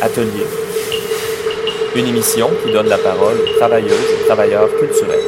Atelier. Une émission qui donne la parole aux travailleuses et travailleurs culturels.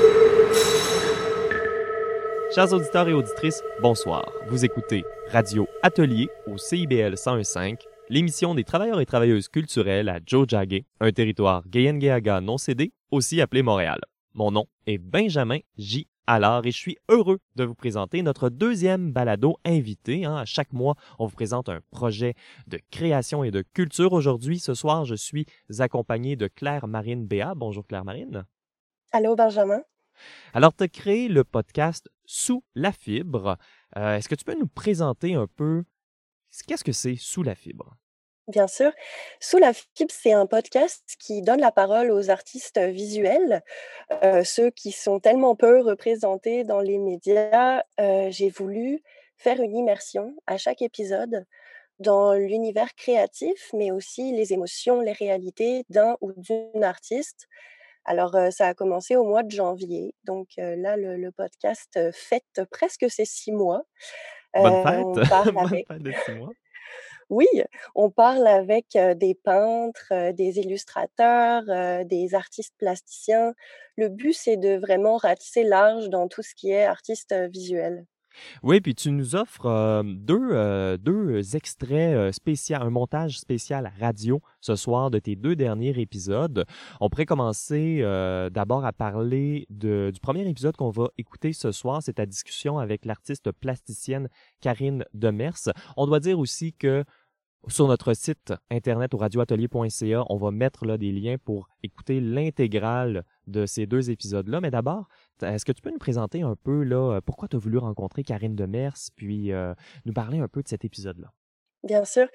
Chers auditeurs et auditrices, bonsoir. Vous écoutez Radio Atelier au CIBL 101.5, l'émission des travailleurs et travailleuses culturelles à Jojage, un territoire Gayengeaga non cédé, aussi appelé Montréal. Mon nom est Benjamin J. Alors, et je suis heureux de vous présenter notre deuxième balado invité. Hein. À chaque mois, on vous présente un projet de création et de culture. Aujourd'hui, ce soir, je suis accompagné de Claire Marine Béat. Bonjour Claire Marine. Allô Benjamin. Alors, tu as créé le podcast Sous la fibre. Euh, est-ce que tu peux nous présenter un peu qu'est-ce que c'est Sous la fibre? Bien sûr. Sous la fibre, c'est un podcast qui donne la parole aux artistes visuels, ceux qui sont tellement peu représentés dans les médias. J'ai voulu faire une immersion à chaque épisode dans l'univers créatif, mais aussi les émotions, les réalités d'un ou d'une artiste. Alors, ça a commencé au mois de janvier. Donc là, le, podcast fête presque ses six mois. Bonne fête! Bonne fête de six mois. Oui, on parle avec des peintres, des illustrateurs, des artistes plasticiens. Le but, c'est de vraiment ratisser large dans tout ce qui est artiste visuel. Oui, puis tu nous offres deux, deux extraits spéciaux, un montage spécial radio ce soir de tes deux derniers épisodes. On pourrait commencer d'abord à parler de, du premier épisode qu'on va écouter ce soir. C'est ta discussion avec l'artiste plasticienne Karine Demers. On doit dire aussi que sur notre site internet au radioatelier.ca, on va mettre là des liens pour écouter l'intégrale de ces deux épisodes-là. Mais d'abord, est-ce que tu peux nous présenter un peu là pourquoi tu as voulu rencontrer Karine Demers, puis euh, nous parler un peu de cet épisode-là? Bien sûr.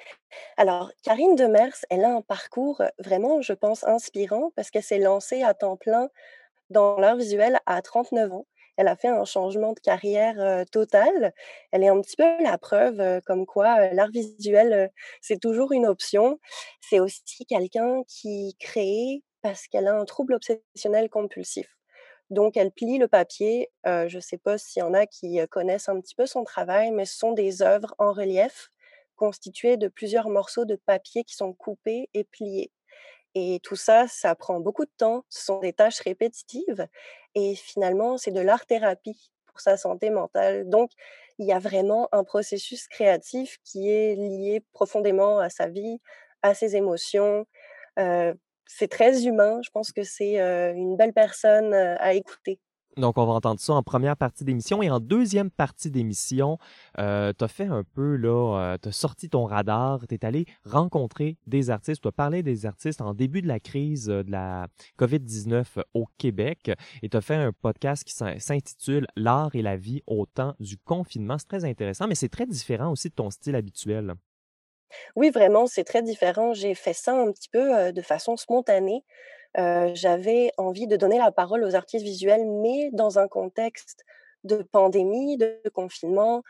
Alors, Karine Demers, elle a un parcours vraiment, je pense, inspirant parce qu'elle s'est lancée à temps plein dans l'art visuel à 39 ans elle a fait un changement de carrière total. Elle est un petit peu la preuve comme quoi l'art visuel, c'est toujours une option. C'est aussi quelqu'un qui crée parce qu'elle a un trouble obsessionnel compulsif. Donc, elle plie le papier. je ne sais pas s'il y en a qui connaissent un petit peu son travail, mais ce sont des œuvres en relief constituées de plusieurs morceaux de papier qui sont coupés et pliés. Et tout ça, ça prend beaucoup de temps. Ce sont des tâches répétitives. Et finalement, c'est de l'art-thérapie pour sa santé mentale. Donc, il y a vraiment un processus créatif qui est lié profondément à sa vie, à ses émotions. c'est très humain. Je pense que c'est une belle personne à écouter. Donc, on va entendre ça en première partie d'émission. Et en deuxième partie d'émission, euh, tu as fait un peu, là, euh, tu sorti ton radar, tu allé rencontrer des artistes, tu as parlé des artistes en début de la crise euh, de la COVID-19 au Québec et tu as fait un podcast qui s'intitule L'art et la vie au temps du confinement. C'est très intéressant, mais c'est très différent aussi de ton style habituel. Oui, vraiment, c'est très différent. J'ai fait ça un petit peu de façon spontanée j'avais envie de donner la parole aux artistes visuels, mais dans un contexte de pandémie, de confinement.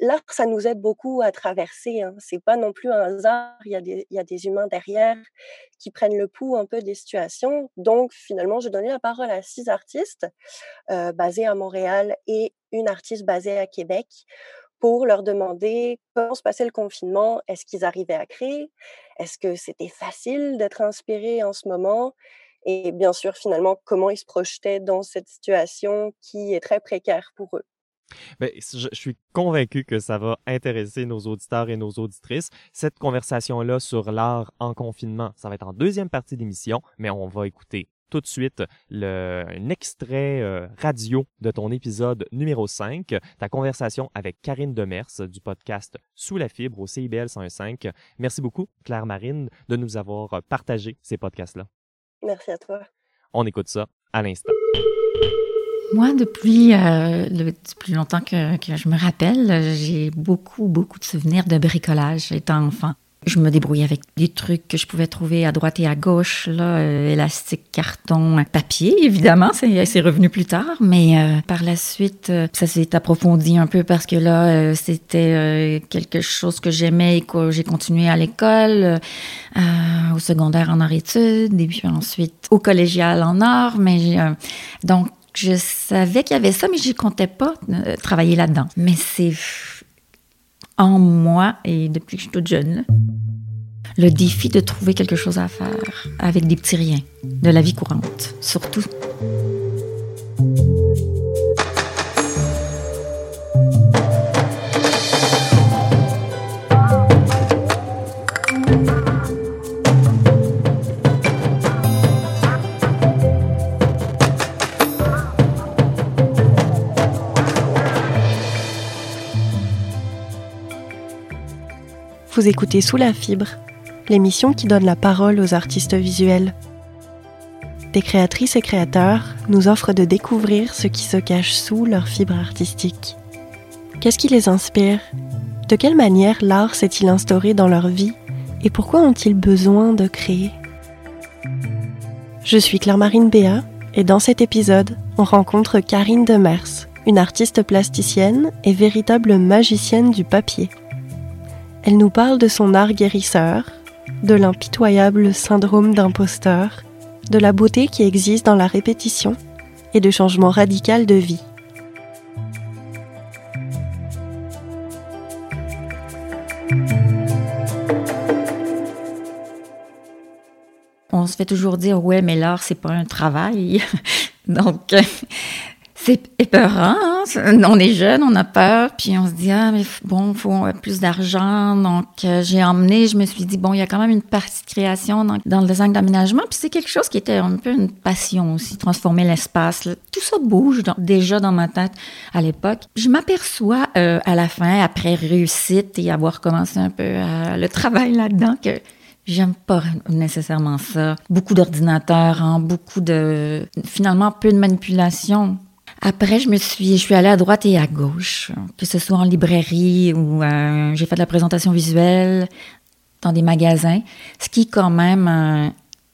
L'art, ça nous aide beaucoup à traverser. Hein. C'est pas non plus un hasard. Il y, a des, humains derrière qui prennent le pouls un peu des situations. Donc, finalement, je donnais la parole à six artistes basés à Montréal et une artiste basée à Québec pour leur demander comment se passait le confinement, est-ce qu'ils arrivaient à créer, est-ce que c'était facile d'être inspiré en ce moment, et bien sûr, finalement, comment ils se projetaient dans cette situation qui est très précaire pour eux. Bien, je, suis convaincu que ça va intéresser nos auditeurs et nos auditrices. Cette conversation-là sur l'art en confinement, ça va être en deuxième partie d'émission, mais on va écouter tout de suite le, un extrait euh, radio de ton épisode numéro 5, ta conversation avec Karine Demers du podcast Sous la fibre au CIBL 105. Merci beaucoup, Claire Marine, de nous avoir partagé ces podcasts-là. Merci à toi. On écoute ça à l'instant. Moi, depuis, euh, depuis longtemps que, que, je me rappelle, j'ai beaucoup, beaucoup de souvenirs de bricolage étant enfant. Je me débrouillais avec des trucs que je pouvais trouver à droite et à gauche, là, euh, élastique, carton, papier, évidemment, c'est revenu plus tard, mais euh, par la suite, euh, ça s'est approfondi un peu parce que là, c'était quelque chose que j'aimais et que j'ai continué à l'école, au secondaire en art-études, et puis ensuite au collégial en art, mais donc je savais qu'il y avait ça, mais je comptais pas travailler là-dedans. Mais c'est en moi et depuis que je suis toute jeune. Le défi de trouver quelque chose à faire avec des petits riens de la vie courante, surtout. Vous écoutez Sous la fibre, l'émission qui donne la parole aux artistes visuels. Des créatrices et créateurs nous offrent de découvrir ce qui se cache sous leur fibre artistique. Qu'est-ce qui les inspire? De quelle manière l'art s'est-il instauré dans leur vie? Et pourquoi ont-ils besoin de créer? Je suis Claire-Marine Béat et dans cet épisode, on rencontre Karine Demers, une artiste plasticienne et véritable magicienne du papier. Elle nous parle de son art guérisseur, de l'impitoyable syndrome d'imposteur, de la beauté qui existe dans la répétition et de changement radical de vie. On se fait toujours dire ouais mais l'art c'est pas un travail. Donc c'est épeurant. Hein? On est jeune, on a peur, puis on se dit ah mais bon, faut plus d'argent. Donc euh, j'ai emmené, je me suis dit bon, il y a quand même une partie de création dans, dans le design d'aménagement, puis c'est quelque chose qui était un peu une passion aussi, transformer l'espace. Tout ça bouge déjà dans ma tête à l'époque. Je m'aperçois euh, à la fin, après réussite et avoir commencé un peu euh, le travail là-dedans, que J'aime pas nécessairement ça. Beaucoup d'ordinateurs, hein, beaucoup de finalement peu de manipulation. Après, je me suis, je suis allée à droite et à gauche, que ce soit en librairie ou euh, j'ai fait de la présentation visuelle dans des magasins, ce qui quand même euh,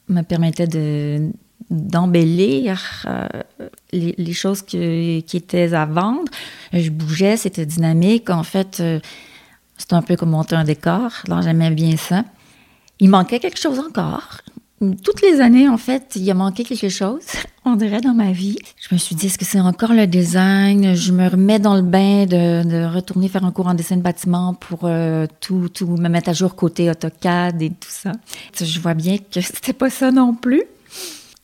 me permettait de d'embellir euh, les, les, choses qui étaient à vendre. Je bougeais, c'était dynamique. En fait, c'était un peu comme monter un décor. Alors, j'aimais bien ça. Il manquait quelque chose encore toutes les années, en fait, il a manqué quelque chose, on dirait, dans ma vie. Je me suis dit, est-ce que c'est encore le design? Je me remets dans le bain de, retourner faire un cours en dessin de bâtiment pour euh, tout, tout me mettre à jour côté AutoCAD et tout ça. Je vois bien que c'était pas ça non plus.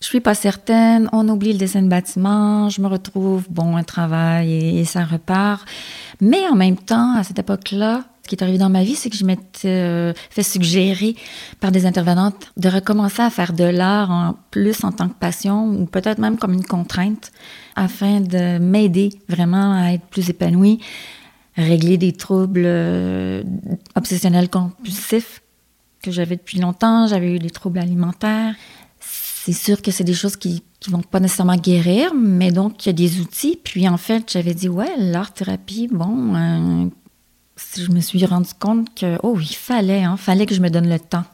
Je suis pas certaine. On oublie le dessin de bâtiment. Je me retrouve, bon, un travail et ça repart. Mais en même temps, à cette époque-là, qui est arrivé dans ma vie, c'est que je m'étais euh, fait suggérer par des intervenantes de recommencer à faire de l'art en plus en tant que passion ou peut-être même comme une contrainte afin de m'aider vraiment à être plus épanouie, régler des troubles euh, obsessionnels compulsifs que j'avais depuis longtemps. J'avais eu des troubles alimentaires. C'est sûr que c'est des choses qui qui vont pas nécessairement guérir, mais donc il y a des outils. Puis en fait, j'avais dit ouais, l'art thérapie, bon, euh, je me suis rendu compte que, oh, il fallait, hein, fallait que je me donne le temps.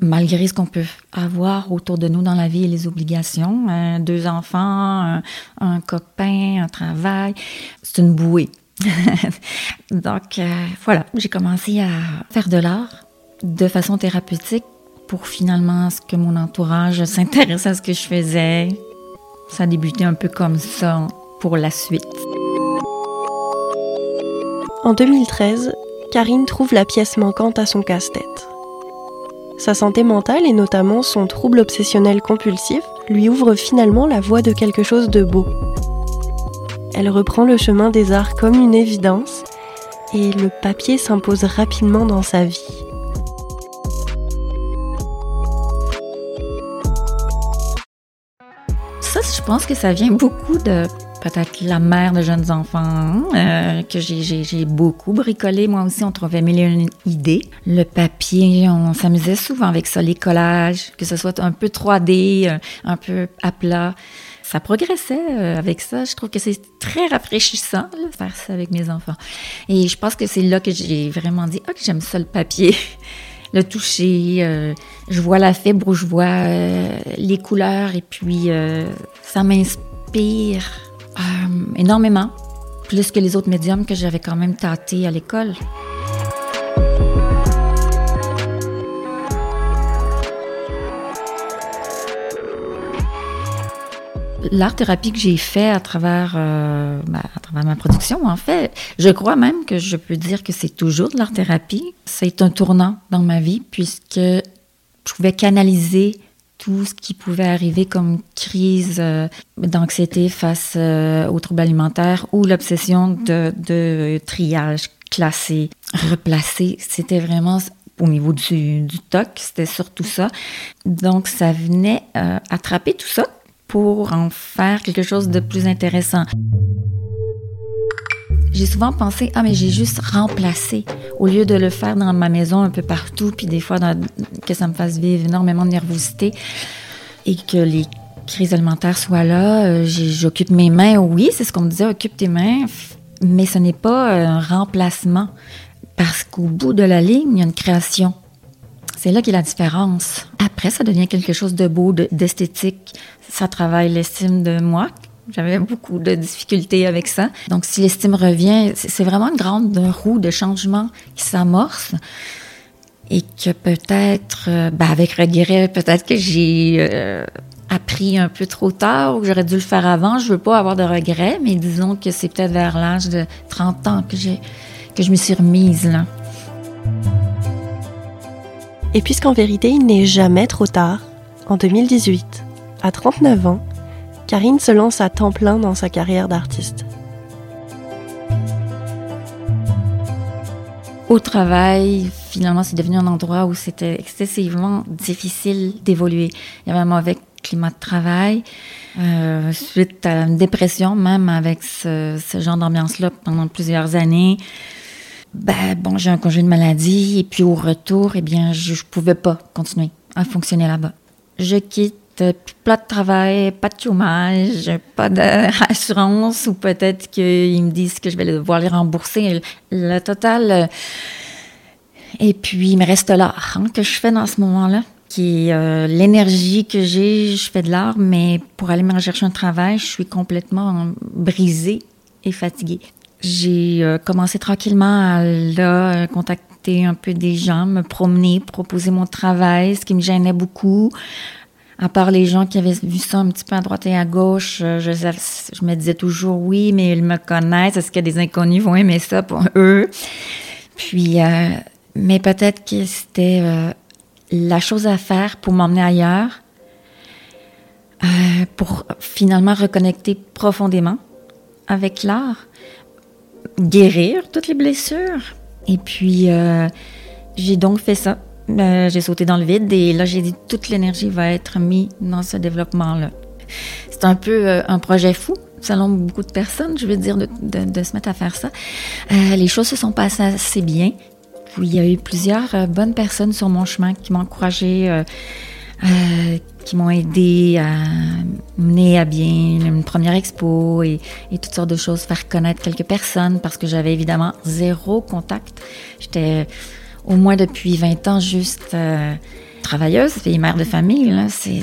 Malgré ce qu'on peut avoir autour de nous dans la vie et les obligations, euh, deux enfants, un, copain, un travail, c'est une bouée. Donc euh, voilà, j'ai commencé à faire de l'art de façon thérapeutique pour finalement ce que mon entourage s'intéresse à ce que je faisais. Ça a débuté un peu comme ça pour la suite. En 2013, Karine trouve la pièce manquante à son casse-tête. Sa santé mentale et notamment son trouble obsessionnel compulsif lui ouvrent finalement la voie de quelque chose de beau. Elle reprend le chemin des arts comme une évidence et le papier s'impose rapidement dans sa vie. Ça, je pense que ça vient beaucoup de peut-être la mère de jeunes enfants, euh, que j'ai beaucoup bricolé. Moi aussi, on trouvait mille et une idées. Le papier, on s'amusait souvent avec ça, les collages, que ce soit un peu 3D, euh, un peu à plat. Ça progressait euh, avec ça. Je trouve que c'est très rafraîchissant de faire ça avec mes enfants. Et je pense que c'est là que j'ai vraiment dit, ah, que j'aime ça le papier. le toucher, je vois la fibre, je vois les couleurs et puis ça m'inspire euh, énormément, plus que les autres médiums que j'avais quand même tâtés à l'école. l'art-thérapie que j'ai fait à travers, euh, ben, à travers ma production, en fait, je crois même que je peux dire que c'est toujours de l'art-thérapie. C'est un tournant dans ma vie puisque je pouvais canaliser tout ce qui pouvait arriver comme crise euh, d'anxiété face euh, aux troubles alimentaires ou l'obsession de, triage, classer, replacer. C'était vraiment au niveau du, du TOC, c'était surtout ça. Donc, ça venait euh, attraper tout ça pour en faire quelque chose de plus intéressant. J'ai souvent pensé, ah mais j'ai juste remplacé, au lieu de le faire dans ma maison un peu partout, puis des fois que ça me fasse vivre énormément de nervosité et que les crises alimentaires soient là, euh, j'occupe mes mains. Oui, c'est ce qu'on me disait, occupe tes mains, mais ce n'est pas un remplacement, parce qu'au bout de la ligne, il y a une création. C'est là qu'il y a la différence. Après, ça devient quelque chose de beau, d'esthétique. Ça travaille l'estime de moi, j'avais beaucoup de difficultés avec ça. Donc, si l'estime revient, c'est vraiment une grande roue de changement qui s'amorce et que peut-être, euh, ben avec regret, peut-être que j'ai euh, appris un peu trop tard ou que j'aurais dû le faire avant. Je veux pas avoir de regrets, mais disons que c'est peut-être vers l'âge de 30 ans que que je me suis remise là. Et puisqu'en vérité, il n'est jamais trop tard, en 2018, à 39 ans, Karine se lance à temps plein dans sa carrière d'artiste. Au travail, finalement, c'est devenu un endroit où c'était excessivement difficile d'évoluer. Il y avait un climat de travail, euh, suite à une dépression même avec ce, genre d'ambiance-là pendant plusieurs années. Ben, bon, j'ai un congé de maladie et puis au retour, eh bien, je ne pouvais pas continuer à fonctionner là-bas. Je quitte pas de travail, pas de chômage, pas d'assurance, ou peut-être qu'ils me disent que je vais devoir les rembourser. Le total. Et puis, il me reste l'art hein, que je fais dans ce moment-là, qui est euh, l'énergie que j'ai. Je fais de l'art, mais pour aller me rechercher un travail, je suis complètement brisée et fatiguée. J'ai euh, commencé tranquillement à contacter un peu des gens, me promener, proposer mon travail, ce qui me gênait beaucoup à part les gens qui avaient vu ça un petit peu à droite et à gauche, euh, je, me disais toujours oui, mais ils me connaissent. Est-ce que des inconnus vont aimer ça pour eux? Puis, euh, mais peut-être que c'était euh, la chose à faire pour m'emmener ailleurs, pour finalement reconnecter profondément avec l'art, guérir toutes les blessures. Et puis, j'ai donc fait ça. Euh, j'ai sauté dans le vide et là, j'ai dit toute l'énergie va être mise dans ce développement-là. C'est un peu euh, un projet fou, selon beaucoup de personnes, je veux dire, de, se mettre à faire ça. Euh, les choses se sont passées assez bien. Il y a eu plusieurs bonnes personnes sur mon chemin qui m'ont encouragé, qui m'ont aidé à mener à bien une première expo et, et, toutes sortes de choses, faire connaître quelques personnes parce que j'avais évidemment zéro contact. J'étais au moins depuis 20 ans juste euh, travailleuse et mère de famille. Là. C'est,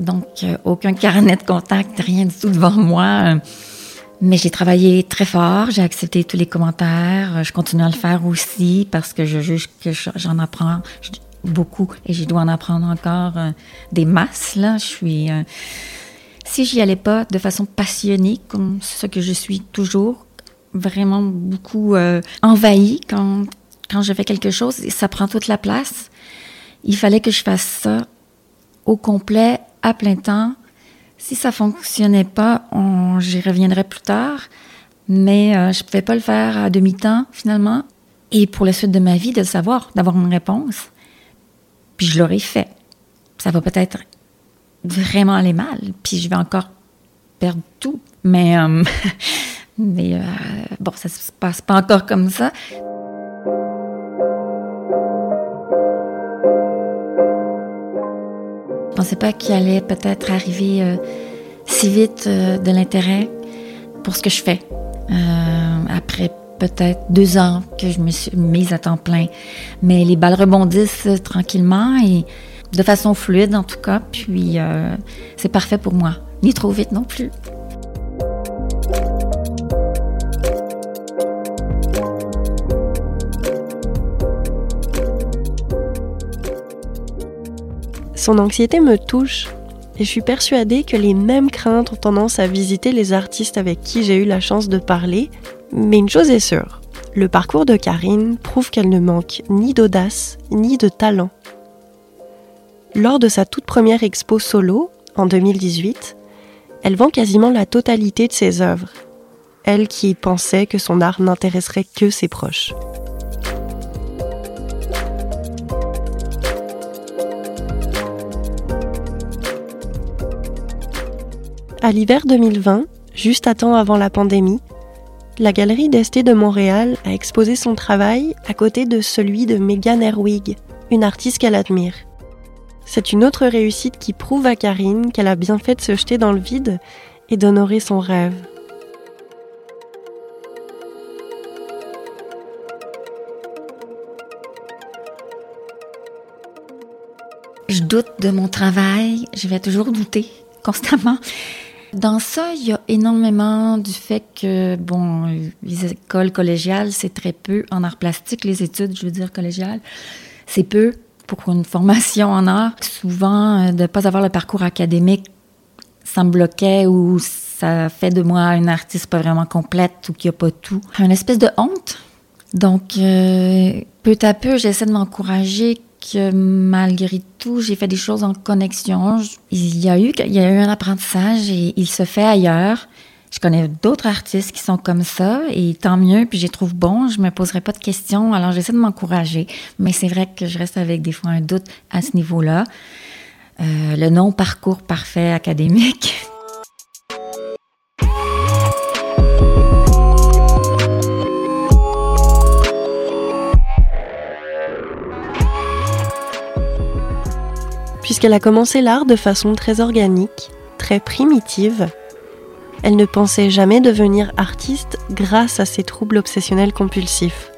donc, euh, aucun carnet de contact, rien du tout devant moi. Mais j'ai travaillé très fort, j'ai accepté tous les commentaires, je continue à le faire aussi parce que je juge que j'en apprends beaucoup et je dois en apprendre encore euh, des masses. Là. Je suis, si j'y allais pas de façon passionnée, comme ce que je suis toujours, vraiment beaucoup envahie quand quand je fais quelque chose, ça prend toute la place. Il fallait que je fasse ça au complet, à plein temps. Si ça fonctionnait pas, j'y reviendrai plus tard. Mais euh, je pouvais pas le faire à demi-temps, finalement. Et pour la suite de ma vie, de savoir, d'avoir une réponse. Puis je l'aurais fait. Ça va peut-être vraiment aller mal. Puis je vais encore perdre tout. Mais, euh, euh, bon, ça se passe pas encore comme ça. Pensais pas qu'il allait peut-être arriver euh, si vite euh, de l'intérêt pour ce que je fais. Euh, après peut-être deux ans que je me suis mise à temps plein. Mais les balles rebondissent tranquillement et de façon fluide en tout cas. Puis c'est parfait pour moi. Ni trop vite non plus. Son anxiété me touche et je suis persuadée que les mêmes craintes ont tendance à visiter les artistes avec qui j'ai eu la chance de parler. Mais une chose est sûre, le parcours de Karine prouve qu'elle ne manque ni d'audace ni de talent. Lors de sa toute première expo solo, en 2018, elle vend quasiment la totalité de ses œuvres. Elle qui pensait que son art n'intéresserait que ses proches. À l'hiver 2020, juste à temps avant la pandémie, la galerie d'Esté de Montréal a exposé son travail à côté de celui de Megan Erwig, une artiste qu'elle admire. C'est une autre réussite qui prouve à Karine qu'elle a bien fait de se jeter dans le vide et d'honorer son rêve. Je doute de mon travail, je vais toujours douter constamment. Dans ça, il y a énormément du fait que, bon, les écoles collégiales, c'est très peu en art plastique, les études, je veux dire, collégiales, c'est peu pour une formation en art. Souvent, euh, de ne pas avoir le parcours académique, ça me bloquait ou ça fait de moi une artiste pas vraiment complète ou qui a pas tout. Une espèce de honte. Donc, euh, peu à peu, j'essaie de m'encourager que malgré tout, j'ai fait des choses en connexion. Il y a eu, il y a eu un apprentissage et il se fait ailleurs. Je connais d'autres artistes qui sont comme ça et tant mieux, puis je les trouve bons, je me poserai pas de questions, alors j'essaie de m'encourager, mais c'est vrai que je reste avec des fois un doute à ce niveau-là. Euh, le non-parcours parfait académique. Puisqu'elle a commencé l'art de façon très organique, très primitive, elle ne pensait jamais devenir artiste grâce à ses troubles obsessionnels compulsifs.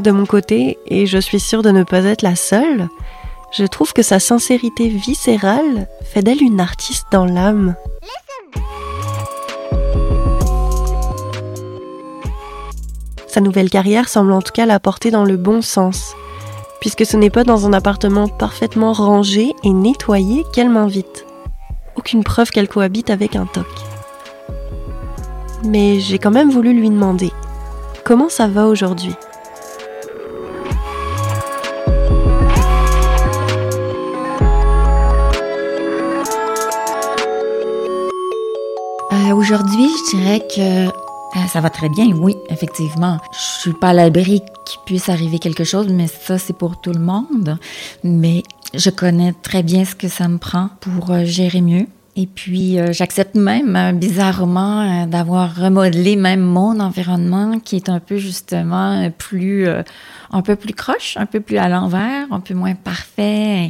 De mon côté, et je suis sûre de ne pas être la seule, je trouve que sa sincérité viscérale fait d'elle une artiste dans l'âme. Sa nouvelle carrière semble en tout cas la porter dans le bon sens, puisque ce n'est pas dans un appartement parfaitement rangé et nettoyé qu'elle m'invite. Aucune preuve qu'elle cohabite avec un toc. Mais j'ai quand même voulu lui demander comment ça va aujourd'hui? Euh, aujourd'hui, je dirais que ça va très bien, oui, effectivement. Je suis pas à l'abri qu'il puisse arriver quelque chose, mais ça, c'est pour tout le monde. Mais je connais très bien ce que ça me prend pour euh, gérer mieux. Et puis, euh, j'accepte même, bizarrement, d'avoir remodelé même mon environnement qui est un peu, justement, plus, un peu plus croche, un peu plus à l'envers, un peu moins parfait.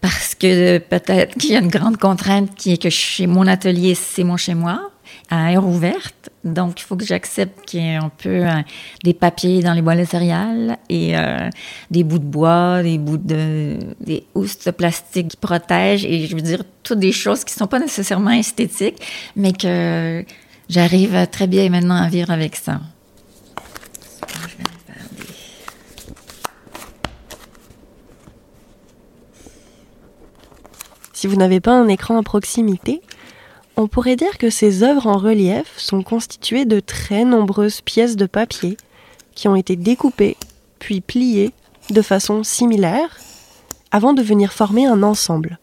Parce que peut-être qu'il y a une grande contrainte qui est que chez mon atelier, c'est mon chez moi, à air ouverte. Donc, il faut que j'accepte qu'il y ait un peu euh, des papiers dans les boîtes de céréales et euh, des bouts de bois, des bouts de... des housses de plastique qui protègent et je veux dire, toutes des choses qui ne sont pas nécessairement esthétiques, mais que j'arrive très bien maintenant à vivre avec ça. Si vous n'avez pas un écran à proximité, on pourrait dire que ces œuvres en relief sont constituées de très nombreuses pièces de papier qui ont été découpées puis pliées de façon similaire avant de venir former un ensemble.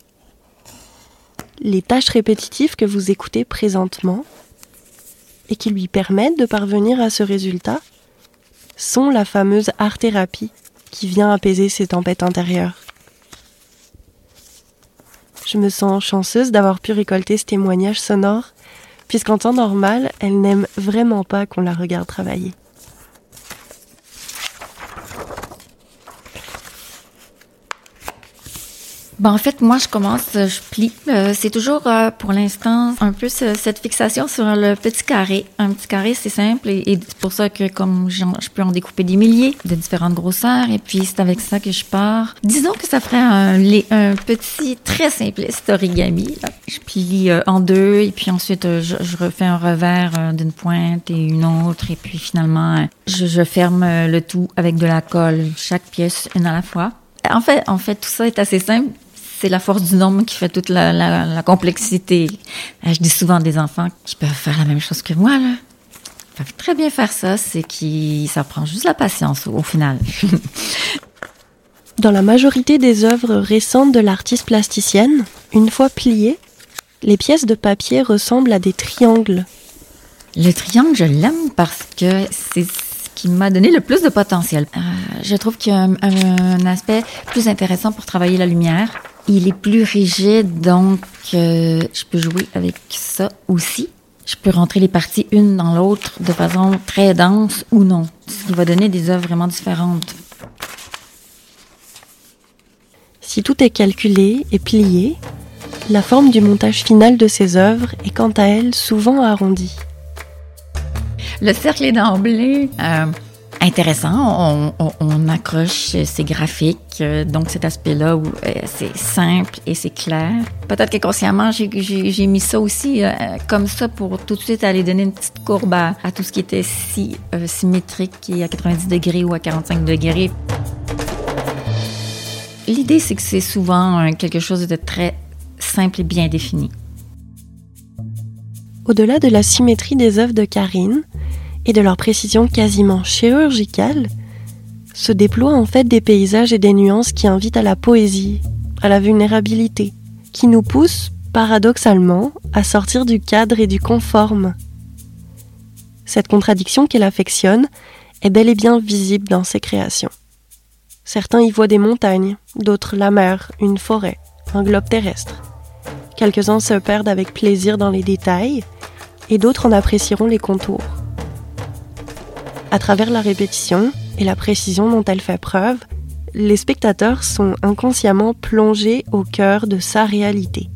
Les tâches répétitives que vous écoutez présentement et qui lui permettent de parvenir à ce résultat sont la fameuse art-thérapie qui vient apaiser ces tempêtes intérieures. Je me sens chanceuse d'avoir pu récolter ce témoignage sonore, puisqu'en temps normal, elle n'aime vraiment pas qu'on la regarde travailler. Ben, en fait, moi, je commence, je plie. Euh, c'est toujours, euh, pour l'instant, un peu cette fixation sur le petit carré. Un petit carré, c'est simple et, c'est pour ça que comme je peux en découper des milliers de différentes grosseurs et puis c'est avec ça que je pars. Disons que ça ferait un, un petit, très simpliste origami. Je plie euh, en deux et puis ensuite, je, refais un revers d'une pointe et une autre et puis finalement, je, je ferme le tout avec de la colle, chaque pièce une à la fois. En fait, en fait, tout ça est assez simple c'est la force du nombre qui fait toute la, complexité. Euh, je dis souvent des enfants qui peuvent faire la même chose que moi, là. Ils peuvent très bien faire ça, c'est qui ça prend juste la patience au, final. Dans la majorité des œuvres récentes de l'artiste plasticienne, une fois pliées, les pièces de papier ressemblent à des triangles. Le triangle, je l'aime parce que c'est ce qui m'a donné le plus de potentiel. Euh, je trouve qu'il y a un, aspect plus intéressant pour travailler la lumière. Il est plus rigide, donc euh, je peux jouer avec ça aussi. Je peux rentrer les parties une dans l'autre de façon très dense ou non, ce qui va donner des œuvres vraiment différentes. Si tout est calculé et plié, la forme du montage final de ces œuvres est quant à elle souvent arrondie. Le cercle est d'emblée euh, intéressant. On, accroche ces graphiques, euh, donc cet aspect-là où euh, c'est simple et c'est clair. Peut-être que consciemment, j'ai mis ça aussi comme ça pour tout de suite aller donner une petite courbe à, tout ce qui était si symétrique est à 90 degrés ou à 45 degrés. L'idée, c'est que c'est souvent quelque chose de très simple et bien défini. Au-delà de la symétrie des œuvres de Karine et de leur précision quasiment chirurgicale, se déploient en fait des paysages et des nuances qui invitent à la poésie, à la vulnérabilité, qui nous poussent, paradoxalement, à sortir du cadre et du conforme. Cette contradiction qu'elle affectionne est bel et bien visible dans ses créations. Certains y voient des montagnes, d'autres la mer, une forêt, un globe terrestre. Quelques-uns se perdent avec plaisir dans les détails et d'autres en apprécieront les contours. À travers la répétition et la précision dont elle fait preuve, les spectateurs sont inconsciemment plongés au cœur de sa réalité.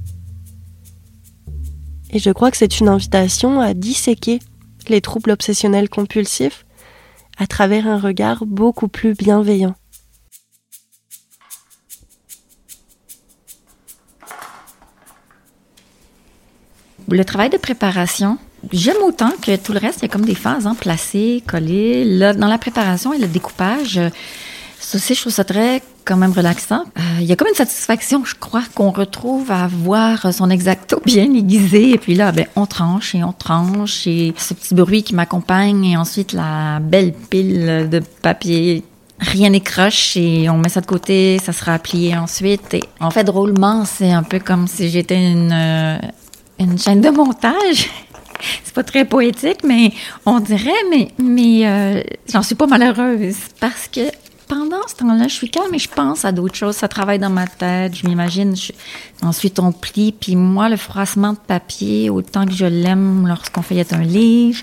Et je crois que c'est une invitation à disséquer les troubles obsessionnels compulsifs à travers un regard beaucoup plus bienveillant. Le travail de préparation, j'aime autant que tout le reste. Il y a comme des phases, hein, placer, coller. Là, dans la préparation et le découpage, ça aussi, je trouve ça très quand même relaxant. Euh, il y a comme une satisfaction, je crois, qu'on retrouve à voir son exacto bien aiguisé. Et puis là, ben, on tranche et on tranche. Et ce petit bruit qui m'accompagne. Et ensuite, la belle pile de papier rien n'écroche et on met ça de côté, ça sera plié ensuite. Et en fait, drôlement, c'est un peu comme si j'étais une, euh, une chaîne de montage. c'est pas très poétique, mais on dirait, mais, mais euh, j'en suis pas malheureuse parce que pendant ce temps-là, je suis calme et je pense à d'autres choses. Ça travaille dans ma tête, je m'imagine. Ensuite, on plie. Puis moi, le froissement de papier, autant que je l'aime lorsqu'on feuillette un livre,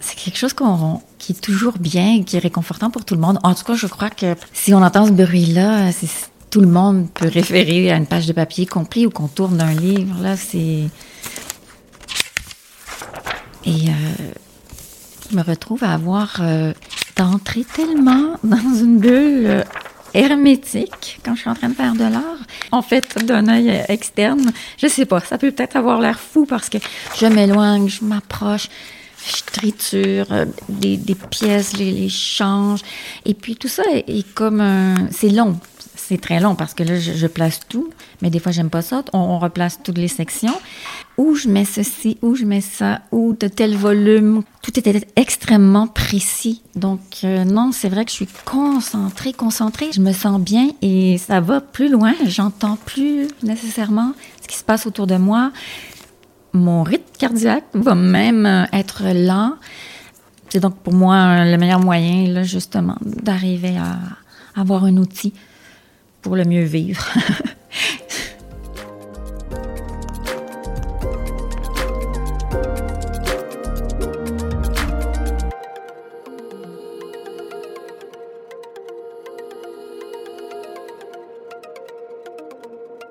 c'est quelque chose qu'on, qui est toujours bien, qui est réconfortant pour tout le monde. En tout cas, je crois que si on entend ce bruit-là, tout le monde peut référer à une page de papier compris ou qu'on tourne d'un livre. Là, c'est et euh, je me retrouve à avoir euh, entré tellement dans une bulle euh, hermétique quand je suis en train de faire de l'art. En fait, d'un œil externe, je sais pas, ça peut peut-être avoir l'air fou parce que je m'éloigne, je m'approche, je triture des, des pièces, je les change. Et puis tout ça est, comme un... C'est long, c'est très long parce que là, je, place tout, mais des fois, j'aime pas ça. On, replace toutes les sections. Où je mets ceci, où je mets ça, où de tel volume. Tout était extrêmement précis. Donc, euh, non, c'est vrai que je suis concentrée, concentrée. Je me sens bien et ça va plus loin. J'entends plus nécessairement ce qui se passe autour de moi. Mon rythme cardiaque va même euh, être lent. C'est donc pour moi le meilleur moyen, là, justement, d'arriver à avoir un outil le mieux vivre.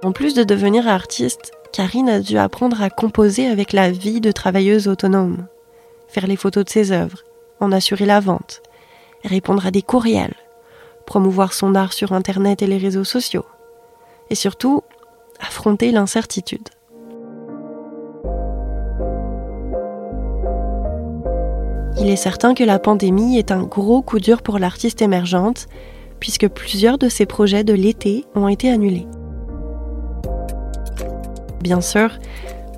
En plus de devenir artiste, Karine a dû apprendre à composer avec la vie de travailleuse autonome, faire les photos de ses œuvres, en assurer la vente, répondre à des courriels, promouvoir son art sur Internet et les réseaux sociaux, et surtout affronter l'incertitude. Il est certain que la pandémie est un gros coup dur pour l'artiste émergente, puisque plusieurs de ses projets de l'été ont été annulés. Bien sûr,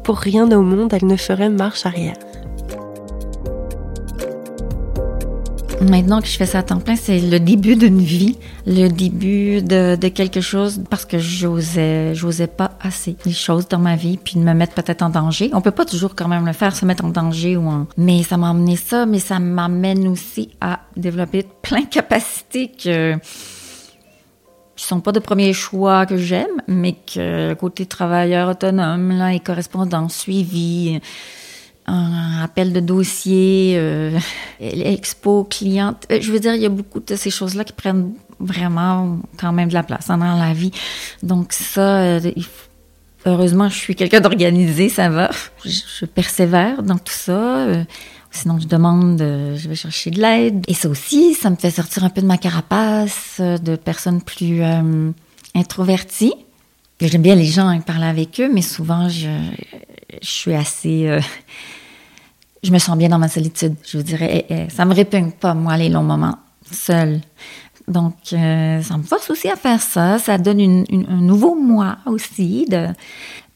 pour rien au monde, elle ne ferait marche arrière. Maintenant que je fais ça à temps plein, c'est le début d'une vie, le début de, de, quelque chose parce que j'osais, j'osais pas assez les choses dans ma vie, puis de me mettre peut-être en danger. On peut pas toujours quand même le faire, se mettre en danger ou en... Mais ça m'a amené ça, mais ça m'amène aussi à développer plein de capacités que qui sont pas de premier choix que j'aime, mais que côté travailleur autonome, là, et correspondant, suivi, un appel de dossier, euh, expo cliente. Euh, je veux dire, il y a beaucoup de ces choses-là qui prennent vraiment quand même de la place hein, dans la vie. Donc ça, euh, heureusement, je suis quelqu'un d'organisé, ça va. Je, persévère dans tout ça. sinon, je demande, je vais chercher de l'aide. Et ça aussi, ça me fait sortir un peu de ma carapace, de personnes plus introverties. J'aime bien les gens et parler avec eux, mais souvent, je suis assez je me sens bien dans ma solitude. Je vous dirais, eh, eh, ça me répugne pas, moi, les longs moments seul. Donc, euh, ça me force aussi à faire ça. Ça donne un nouveau moi aussi, de,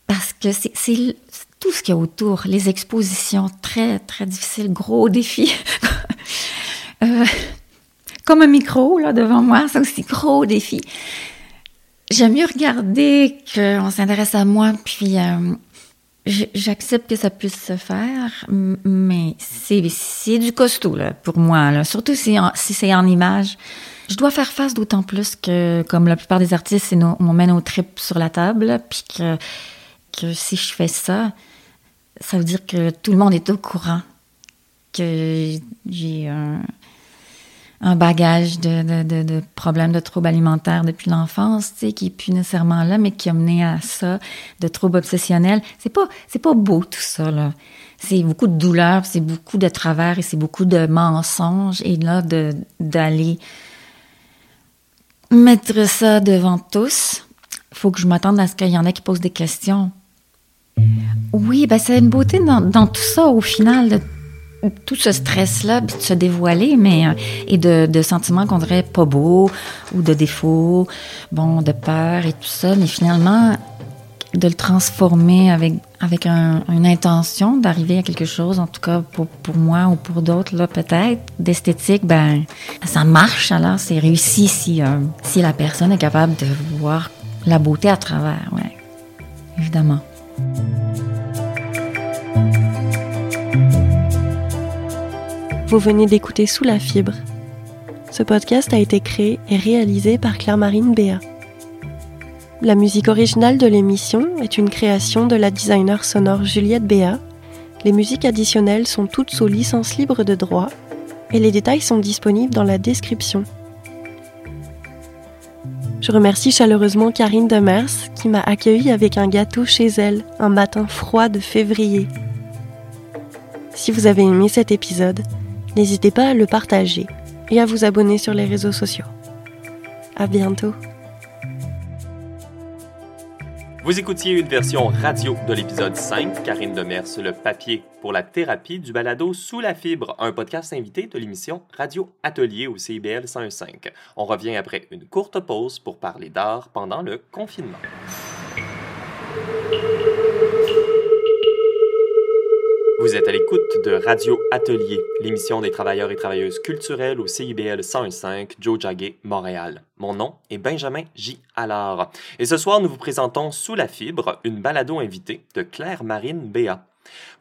parce que c'est tout ce qu'il y a autour. Les expositions, très, très difficiles, gros défi. euh, comme un micro, là, devant moi, c'est aussi gros défi. J'aime mieux regarder qu'on s'intéresse à moi, puis euh, J'accepte que ça puisse se faire, mais c'est du costaud là, pour moi, là. surtout si, si c'est en image. Je dois faire face d'autant plus que, comme la plupart des artistes, c'est on met nos tripes sur la table, puis que, que si je fais ça, ça veut dire que tout le monde est au courant que j'ai un, un bagage de, de, de, de, problèmes de troubles alimentaires depuis l'enfance, tu sais, qui est plus nécessairement là, mais qui a mené à ça, de troubles obsessionnels. C'est pas, c'est pas beau tout ça, là. C'est beaucoup de douleur, c'est beaucoup de travers et c'est beaucoup de mensonges. Et là, de, d'aller mettre ça devant tous, faut que je m'attende à ce qu'il y en ait qui posent des questions. Oui, ben c'est une beauté dans, dans tout ça au final, tout ce stress-là, de se dévoiler, mais euh, et de, sentiments qu'on dirait pas beaux ou de défauts, bon, de peur et tout ça, mais finalement de le transformer avec avec une intention d'arriver à quelque chose, en tout cas pour, pour moi ou pour d'autres là peut-être d'esthétique, ben ça marche alors c'est réussi si euh, si la personne est capable de voir la beauté à travers, ouais, évidemment. Vous venez d'écouter Sous la fibre. Ce podcast a été créé et réalisé par Claire-Marine Béat. La musique originale de l'émission est une création de la designer sonore Juliette Béat. Les musiques additionnelles sont toutes sous licence libre de droit et les détails sont disponibles dans la description. Je remercie chaleureusement Karine Demers qui m'a accueilli avec un gâteau chez elle un matin froid de février. Si vous avez aimé cet épisode, N'hésitez pas à le partager et à vous abonner sur les réseaux sociaux. À bientôt. Vous écoutiez une version radio de l'épisode 5, Karine Demers, le papier pour la thérapie du balado Sous la fibre, un podcast invité de l'émission Radio Atelier au CIBL 105. On revient après une courte pause pour parler d'art pendant le confinement. Vous êtes à l'écoute de Radio Atelier, l'émission des travailleurs et travailleuses culturelles au CIBL 101.5 Joe Jagger, Montréal. Mon nom est Benjamin J. Allard. Et ce soir, nous vous présentons Sous la fibre, une balado invitée de Claire Marine Béat.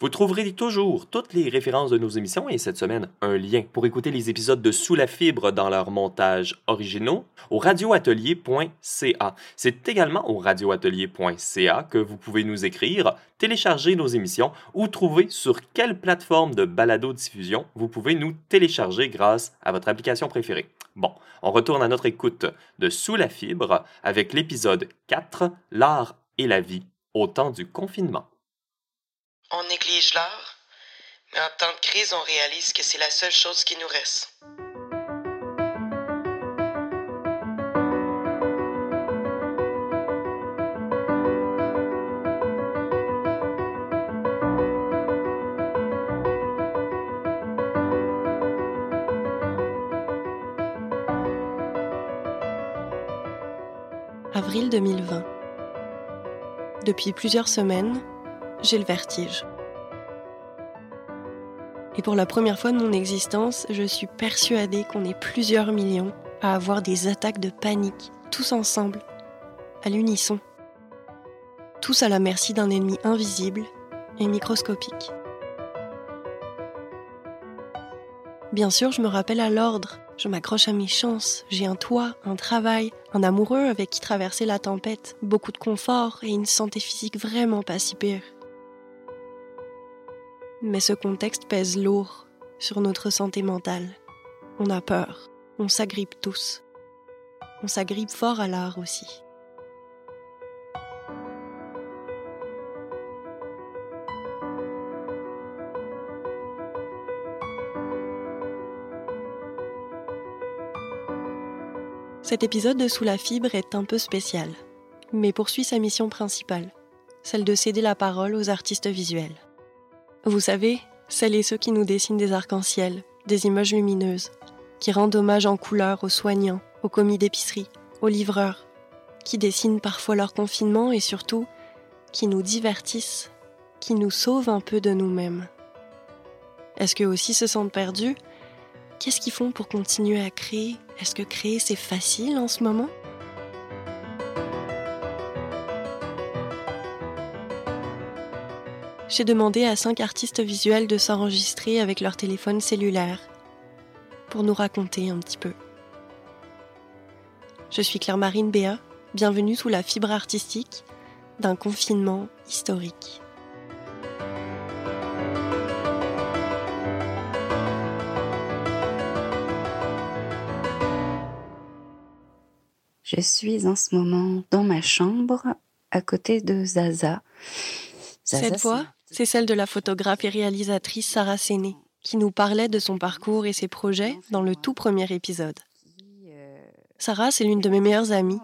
Vous trouverez toujours toutes les références de nos émissions et cette semaine un lien pour écouter les épisodes de Sous la fibre dans leur montage originaux au radioatelier.ca. C'est également au radioatelier.ca que vous pouvez nous écrire, télécharger nos émissions ou trouver sur quelle plateforme de balado-diffusion vous pouvez nous télécharger grâce à votre application préférée. Bon, on retourne à notre écoute de Sous la fibre avec l'épisode 4, L'art et la vie au temps du confinement on néglige l'art, mais en temps de crise, on réalise que c'est la seule chose qui nous reste. Avril 2020. Depuis plusieurs semaines, j'ai le vertige. Et pour la première fois de mon existence, je suis persuadée qu'on est plusieurs millions à avoir des attaques de panique, tous ensemble, à l'unisson. Tous à la merci d'un ennemi invisible et microscopique. Bien sûr, je me rappelle à l'ordre, je m'accroche à mes chances, j'ai un toit, un travail, un amoureux avec qui traverser la tempête, beaucoup de confort et une santé physique vraiment pas si pire. Mais ce contexte pèse lourd sur notre santé mentale. On a peur, on s'agrippe tous. On s'agrippe fort à l'art aussi. Cet épisode de Sous la fibre est un peu spécial, mais poursuit sa mission principale, celle de céder la parole aux artistes visuels. Vous savez, celles et ceux qui nous dessinent des arcs-en-ciel, des images lumineuses, qui rendent hommage en couleur aux soignants, aux commis d'épicerie, aux livreurs, qui dessinent parfois leur confinement et surtout qui nous divertissent, qui nous sauvent un peu de nous-mêmes. Est-ce qu'eux aussi se sentent perdus? Qu'est-ce qu'ils font pour continuer à créer? Est-ce que créer c'est facile en ce moment? J'ai demandé à cinq artistes visuels de s'enregistrer avec leur téléphone cellulaire pour nous raconter un petit peu. Je suis Claire-Marine Béa, bienvenue sous la fibre artistique d'un confinement historique. Je suis en ce moment dans ma chambre à côté de Zaza. Zaza Cette voix, c'est celle de la photographe et réalisatrice Sarah Séné, qui nous parlait de son parcours et ses projets dans le tout premier épisode. Sarah, c'est l'une de mes meilleures amies.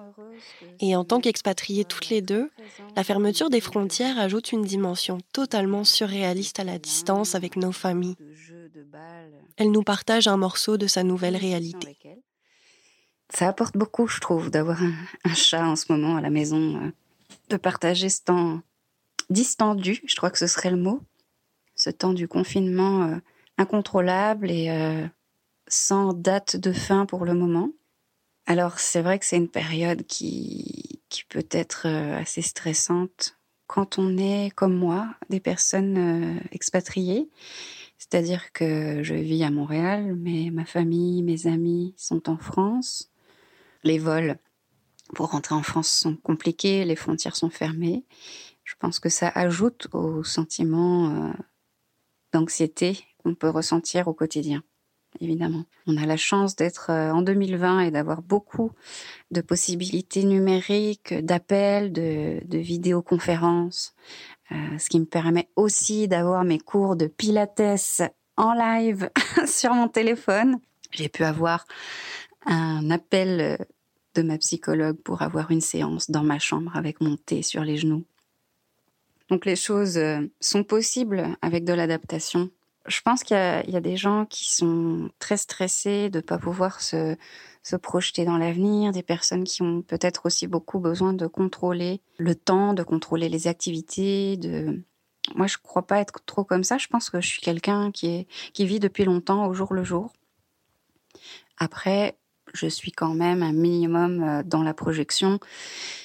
Et en tant qu'expatriées toutes les deux, la fermeture des frontières ajoute une dimension totalement surréaliste à la distance avec nos familles. Elle nous partage un morceau de sa nouvelle réalité ça apporte beaucoup, je trouve, d'avoir un, chat en ce moment à la maison, euh, de partager ce temps distendu, je crois que ce serait le mot, ce temps du confinement euh, incontrôlable et euh, sans date de fin pour le moment. Alors c'est vrai que c'est une période qui, qui peut être assez stressante quand on est, comme moi, des personnes expatriées. C'est-à-dire que je vis à Montréal, mais ma famille, mes amis sont en France. Les vols pour rentrer en France sont compliqués, les frontières sont fermées. Je pense que ça ajoute au sentiment euh, d'anxiété qu'on peut ressentir au quotidien, évidemment. On a la chance d'être euh, en 2020 et d'avoir beaucoup de possibilités numériques, d'appels, de, vidéoconférences, euh, ce qui me permet aussi d'avoir mes cours de Pilates en live sur mon téléphone. J'ai pu avoir un appel de ma psychologue pour avoir une séance dans ma chambre avec mon thé sur les genoux. Donc les choses euh, sont possibles avec de l'adaptation. Je pense qu'il y, a des gens qui sont très stressés de ne pas pouvoir se, se projeter dans l'avenir, des personnes qui ont peut-être aussi beaucoup besoin de contrôler le temps, de contrôler les activités, de moi je crois pas être trop comme ça, je pense que je suis quelqu'un qui est qui vit depuis longtemps au jour le jour. Après, je suis quand même un minimum euh, dans la projection.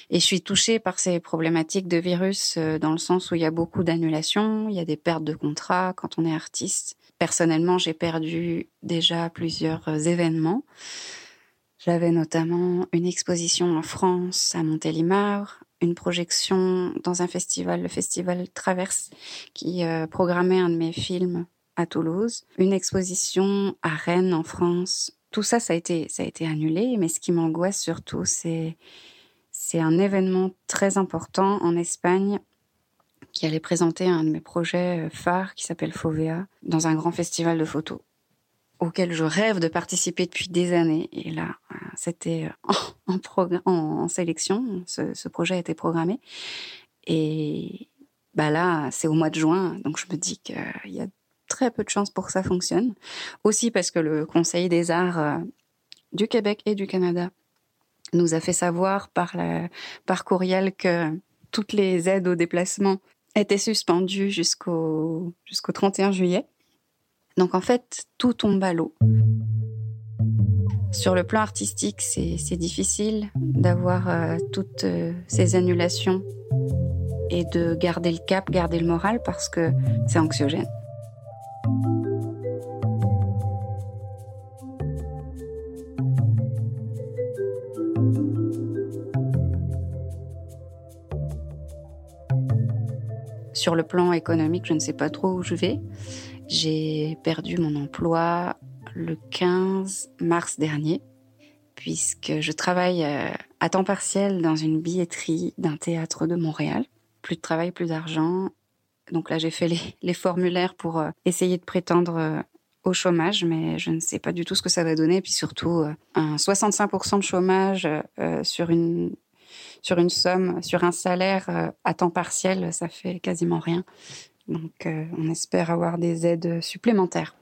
Et je suis touchée par ces problématiques de virus euh, dans le sens où il y a beaucoup d'annulations, il y a des pertes de contrats quand on est artiste. Personnellement, j'ai perdu déjà plusieurs euh, événements. J'avais notamment une exposition en France à Montélimar, une projection dans un festival, le festival Traverse, qui programmait un de mes films à Toulouse, une exposition à Rennes en France tout ça, ça a été, ça a été annulé. Mais ce qui m'angoisse surtout, c'est, c'est un événement très important en Espagne qui allait présenter un de mes projets euh, phares qui s'appelle Fovea dans un grand festival de photos auquel je rêve de participer depuis des années. Et là, euh, c'était euh, en, en, sélection. Ce, ce, projet a été programmé. Et bah là, c'est au mois de juin. Donc je me dis qu'il y a très peu de chances pour que ça fonctionne. Aussi parce que le Conseil des arts euh, du Québec et du Canada nous a fait savoir par, par courriel que toutes les aides au déplacement étaient suspendues jusqu'au jusqu'au 31 juillet. Donc en fait, tout tombe à l'eau. Sur le plan artistique, c'est difficile d'avoir euh, toutes euh, ces annulations et de garder le cap, garder le moral parce que c'est anxiogène. Sur le plan économique, je ne sais pas trop où je vais. J'ai perdu mon emploi le 15 mars dernier, puisque je travaille euh, à temps partiel dans une billetterie d'un théâtre de Montréal. Plus de travail, plus d'argent. Donc là, j'ai fait les, formulaires pour euh, essayer de prétendre euh, au chômage, mais je ne sais pas du tout ce que ça va donner. Et puis surtout, un 65% de chômage sur une sur une somme, sur un salaire à temps partiel, ça fait quasiment rien. Donc, on espère avoir des aides supplémentaires.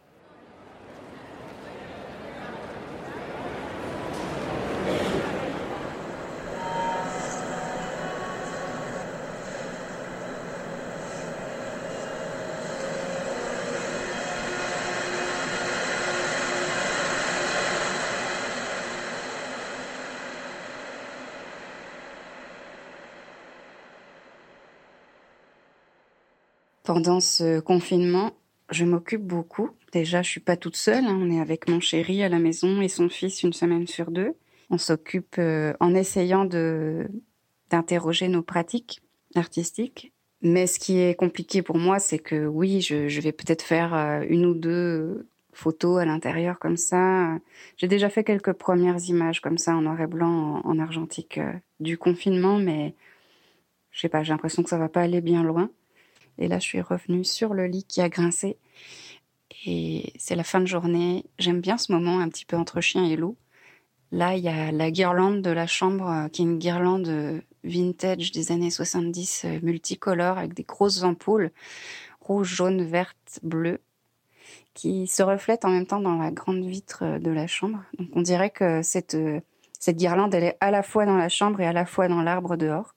Pendant ce confinement, je m'occupe beaucoup. Déjà, je suis pas toute seule. Hein. On est avec mon chéri à la maison et son fils une semaine sur deux. On s'occupe euh, en essayant de d'interroger nos pratiques artistiques. Mais ce qui est compliqué pour moi, c'est que oui, je, vais peut-être faire euh, une ou deux photos à l'intérieur comme ça. J'ai déjà fait quelques premières images comme ça en noir et blanc, en, argentique euh, du confinement, mais je sais pas, j'ai l'impression que ça va pas aller bien loin. Et là, je suis revenue sur le lit qui a grincé. Et c'est la fin de journée. J'aime bien ce moment un petit peu entre chien et loup. Là, il y a la guirlande de la chambre, euh, qui est une guirlande euh, vintage des années 70, euh, multicolore, avec des grosses ampoules, rouge, jaune, verte, bleu, qui se reflètent en même temps dans la grande vitre de la chambre. Donc on dirait que cette, cette guirlande, elle est à la fois dans la chambre et à la fois dans l'arbre dehors.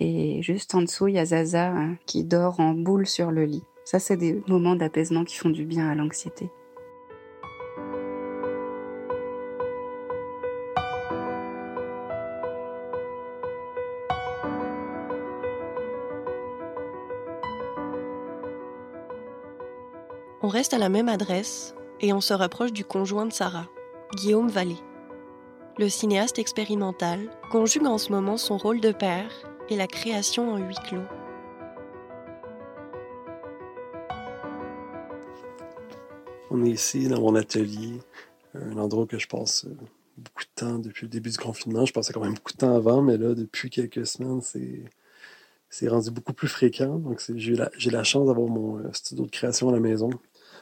Et juste en dessous, il y a Zaza hein, qui dort en boule sur le lit. Ça, c'est des moments d'apaisement qui font du bien à l'anxiété. On reste à la même adresse et on se rapproche du conjoint de Sarah, Guillaume Vallée. Le cinéaste expérimental conjugue en ce moment son rôle de père et la création en huis clos. On est ici dans mon atelier, un endroit que je passe euh, beaucoup de temps depuis le début du confinement. Je passais quand même beaucoup de temps avant, mais là, depuis quelques semaines, c'est rendu beaucoup plus fréquent. Donc, j'ai la, la, chance d'avoir mon euh, studio de création à la maison.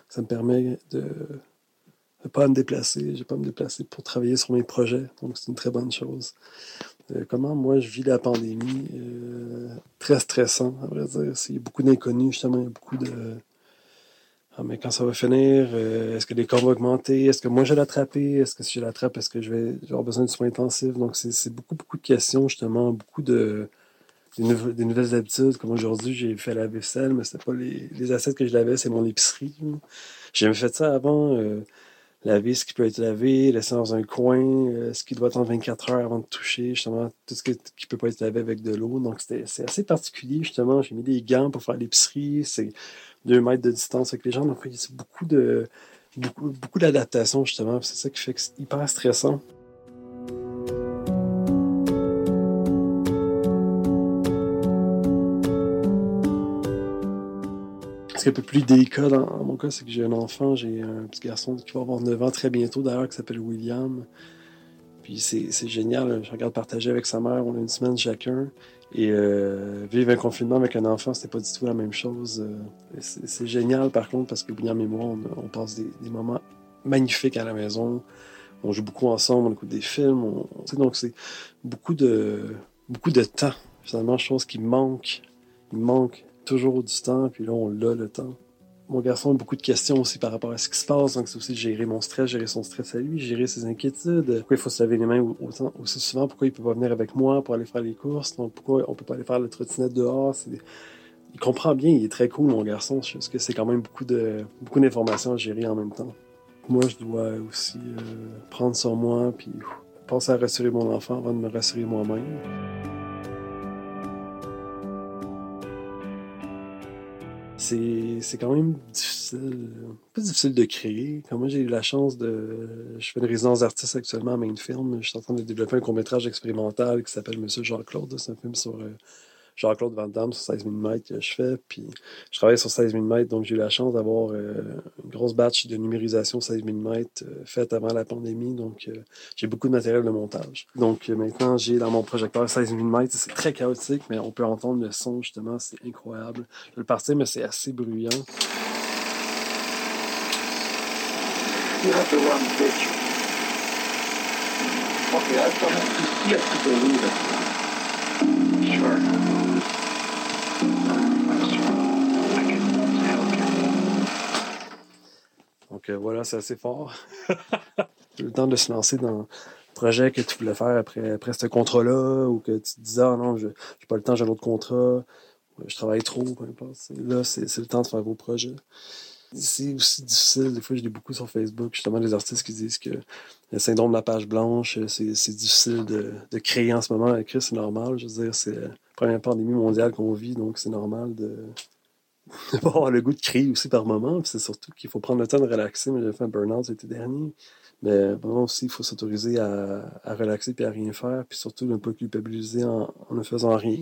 Ça me permet de ne pas me déplacer. Je n'ai pas à me déplacer pour travailler sur mes projets. Donc, c'est une très bonne chose. Euh, comment moi je vis la pandémie. Euh, très stressant, à vrai dire. Il y a beaucoup d'inconnus, justement. Il y a beaucoup de. Ah, mais quand ça va finir, euh, est-ce que les cas vont augmenter? Est-ce que moi je vais l'attraper? Est-ce que si je l'attrape, est-ce que je vais avoir besoin de soins intensifs? Donc, c'est beaucoup, beaucoup de questions, justement, beaucoup de. Des, nouvelles habitudes. Comme aujourd'hui, j'ai fait la vaisselle, mais c'était pas les, les assiettes que je lavais, c'est mon épicerie. J'ai jamais fait ça avant laver ce qui peut être lavé, laisser dans un coin, euh, ce qui doit attendre 24 heures avant de toucher, justement, tout ce qui ne peut pas être lavé avec de l'eau. Donc, c'est assez particulier, justement. J'ai mis des gants pour faire l'épicerie. C'est deux mètres de distance avec les gens. Donc, il y a beaucoup de beaucoup, beaucoup justement. C'est ça qui fait que c'est hyper stressant. Un peu plus délicat dans, mon cas, c'est que j'ai un enfant, j'ai un petit garçon qui va avoir 9 ans très bientôt d'ailleurs, qui s'appelle William. Puis c'est génial, je regarde partager avec sa mère, on a une semaine chacun. Et euh, vivre un confinement avec un enfant, c'était pas du tout la même chose. Euh, c'est génial par contre, parce que William et moi, on, passe des, moments magnifiques à la maison. On joue beaucoup ensemble, on écoute des films. donc c'est beaucoup de, beaucoup de temps, finalement, chose qui manque. Il manque toujours du temps, puis là, on l'a le temps. Mon garçon a beaucoup de questions aussi par rapport à ce qui se passe, donc c'est aussi de gérer mon stress, gérer son stress à lui, gérer ses inquiétudes. Pourquoi il faut se laver les mains autant, aussi souvent? Pourquoi il peut pas venir avec moi pour aller faire les courses? Pourquoi on peut pas aller faire le trottinette dehors? il comprend bien, il est très cool, mon garçon. Pense que c'est quand même beaucoup de beaucoup d'informations à gérer en même temps. Moi, je dois aussi euh, prendre sur moi, puis penser à rassurer mon enfant avant de me rassurer moi-même. C'est quand même difficile, pas difficile de créer. Comme moi, j'ai eu la chance de. Je fais une résidence d'artiste actuellement à Mainfilm. Je suis en train de développer un court-métrage expérimental qui s'appelle Monsieur Jean-Claude. C'est un film sur euh, Jean-Claude Van Damme sur 16 mm que je fais. Puis je travaille sur 16 mm, donc j'ai eu la chance d'avoir euh, une grosse batch de numérisation 16 mm euh, faite avant la pandémie. Donc euh, j'ai beaucoup de matériel de montage. Donc maintenant, j'ai dans mon projecteur 16 mm. C'est très chaotique, mais on peut entendre le son justement, c'est incroyable. Je vais le partir, mais c'est assez bruyant. You have to run, bitch. Okay, I've believe it. Sure. Donc euh, voilà, c'est assez fort. le temps de se lancer dans le projet que tu voulais faire après, après ce contrat-là, ou que tu te disais, ah non, je n'ai pas le temps, j'ai un autre contrat, je travaille trop, peu importe. Là, c'est le temps de faire vos projets. C'est aussi difficile, des fois je lis beaucoup sur Facebook, justement des artistes qui disent que le syndrome de la page blanche, c'est difficile de, de, créer en ce moment. Écrire, c'est normal. Je veux dire, c'est la première pandémie mondiale qu'on vit, donc c'est normal de, pas avoir le goût de crier aussi par moment. c'est surtout qu'il faut prendre le temps de relaxer. J'ai fait un burn-out l'été dernier. Mais bon, aussi, il faut s'autoriser à, relaxer puis à rien faire. Puis surtout, ne pas culpabiliser en, ne faisant rien.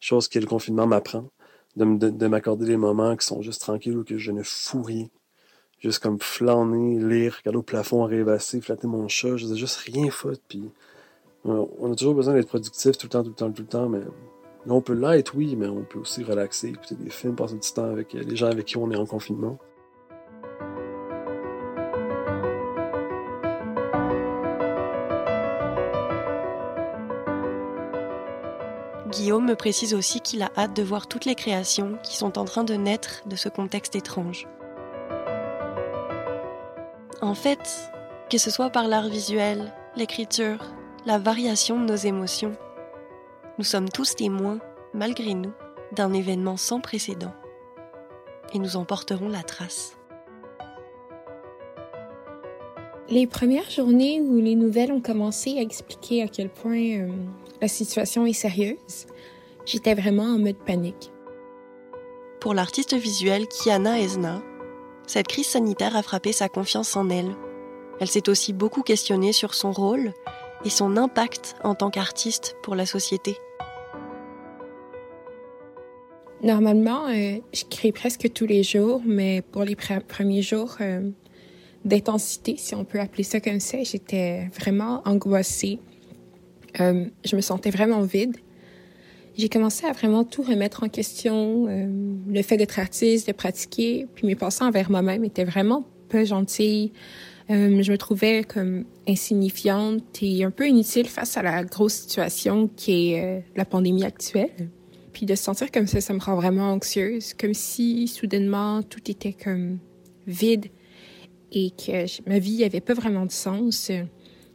Chose que le confinement m'apprend. De, m'accorder des moments qui sont juste tranquilles ou que je ne fous rien. Juste comme flâner, lire, regarder au plafond, rêvasser, flatter mon chat. Je veux juste rien foutre. Puis on a toujours besoin d'être productif tout le temps, tout le temps, tout le temps. Mais on peut l'être, oui, mais on peut aussi relaxer, écouter des films, passer du temps avec euh, les gens avec qui on est en confinement. Guillaume me précise aussi qu'il a hâte de voir toutes les créations qui sont en train de naître de ce contexte étrange. En fait, que ce soit par l'art visuel, l'écriture, la variation de nos émotions, nous sommes tous témoins, malgré nous, d'un événement sans précédent. Et nous en porterons la trace. Les premières journées où les nouvelles ont commencé à expliquer à quel point euh, la situation est sérieuse, j'étais vraiment en mode panique. Pour l'artiste visuelle Kiana Esna, cette crise sanitaire a frappé sa confiance en elle. Elle s'est aussi beaucoup questionnée sur son rôle et son impact en tant qu'artiste pour la société. Normalement, euh, je crée presque tous les jours, mais pour les premiers jours euh, d'intensité, si on peut appeler ça comme ça, j'étais vraiment angoissée. Euh, je me sentais vraiment vide. J'ai commencé à vraiment tout remettre en question, le fait d'être artiste, de pratiquer, puis mes pensées envers moi-même étaient vraiment peu gentilles. je me trouvais comme insignifiante et un peu inutile face à la grosse situation qui est la pandémie actuelle. Puis de se sentir comme ça, ça me rend vraiment anxieuse, comme si soudainement tout était comme vide et que ma vie n'avait pas vraiment de sens.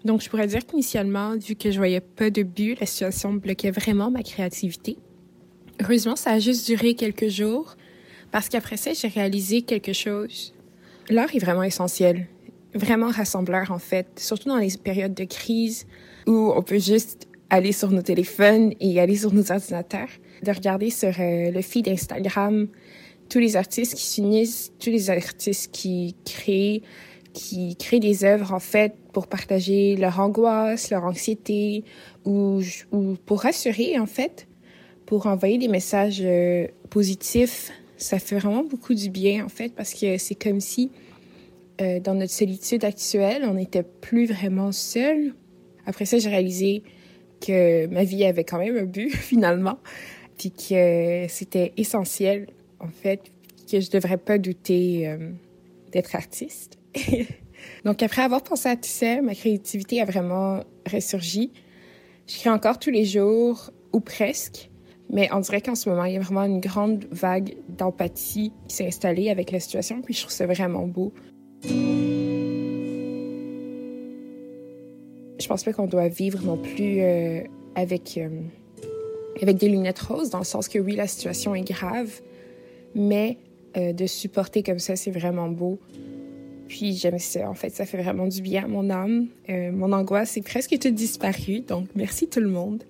Donc je pourrais dire qu'initialement, vu que je voyais pas de but, la situation bloquait vraiment ma créativité. Heureusement, ça a juste duré quelques jours parce qu'après ça, j'ai réalisé quelque chose. L'art est vraiment essentiel, vraiment rassembleur en fait, surtout dans les périodes de crise où on peut juste aller sur nos téléphones et aller sur nos ordinateurs de regarder sur euh, le feed Instagram tous les artistes qui s'unissent, tous les artistes qui créent, qui créent des œuvres en fait pour partager leur angoisse, leur anxiété ou, ou pour rassurer en fait, pour envoyer des messages euh, positifs. Ça fait vraiment beaucoup du bien en fait parce que c'est comme si euh, dans notre solitude actuelle, on n'était plus vraiment seul. Après ça, j'ai réalisé que ma vie avait quand même un but finalement puis que c'était essentiel, en fait, que je devrais pas douter euh, d'être artiste. Donc, après avoir pensé à tout ça, ma créativité a vraiment ressurgi. Je crée encore tous les jours, ou presque, mais on dirait qu'en ce moment, il y a vraiment une grande vague d'empathie qui s'est installée avec la situation, puis je trouve ça vraiment beau. Je pense pas qu'on doit vivre non plus euh, avec... Euh, avec des lunettes roses, dans le sens que oui, la situation est grave, mais euh, de supporter comme ça, c'est vraiment beau. Puis j'aime ça, en fait, ça fait vraiment du bien à mon âme. Euh, mon angoisse est presque toute disparue, donc merci tout le monde.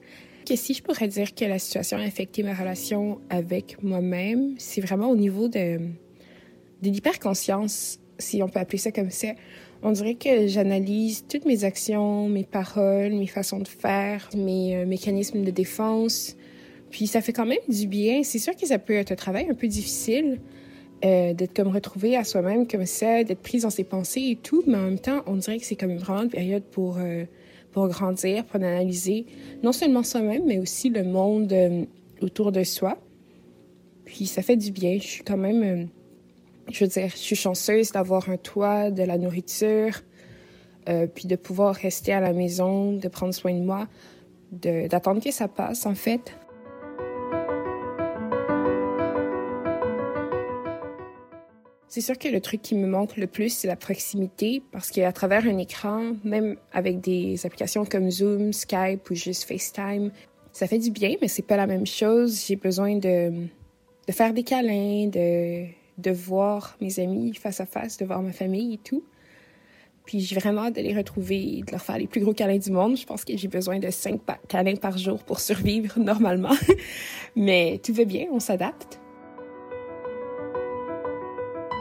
Que si je pourrais dire que la situation a affecté ma relation avec moi-même, c'est vraiment au niveau de, de l'hyperconscience, si on peut appeler ça comme ça. On dirait que j'analyse toutes mes actions, mes paroles, mes façons de faire, mes euh, mécanismes de défense. Puis ça fait quand même du bien. C'est sûr que ça peut être un travail un peu difficile, euh, d'être comme retrouvé à soi-même comme ça, d'être prise dans ses pensées et tout, mais en même temps, on dirait que c'est comme vraiment une période pour, euh, pour grandir, pour analyser non seulement soi-même, mais aussi le monde euh, autour de soi. Puis ça fait du bien. Je suis quand même, euh, je veux dire, je suis chanceuse d'avoir un toit, de la nourriture, euh, puis de pouvoir rester à la maison, de prendre soin de moi, d'attendre que ça passe en fait. C'est sûr que le truc qui me manque le plus, c'est la proximité, parce qu'à travers un écran, même avec des applications comme Zoom, Skype ou juste FaceTime, ça fait du bien, mais c'est pas la même chose. J'ai besoin de, de faire des câlins, de, de voir mes amis face à face, de voir ma famille et tout. Puis j'ai vraiment hâte de les retrouver et de leur faire les plus gros câlins du monde. Je pense que j'ai besoin de cinq câlins par jour pour survivre normalement. mais tout va bien, on s'adapte.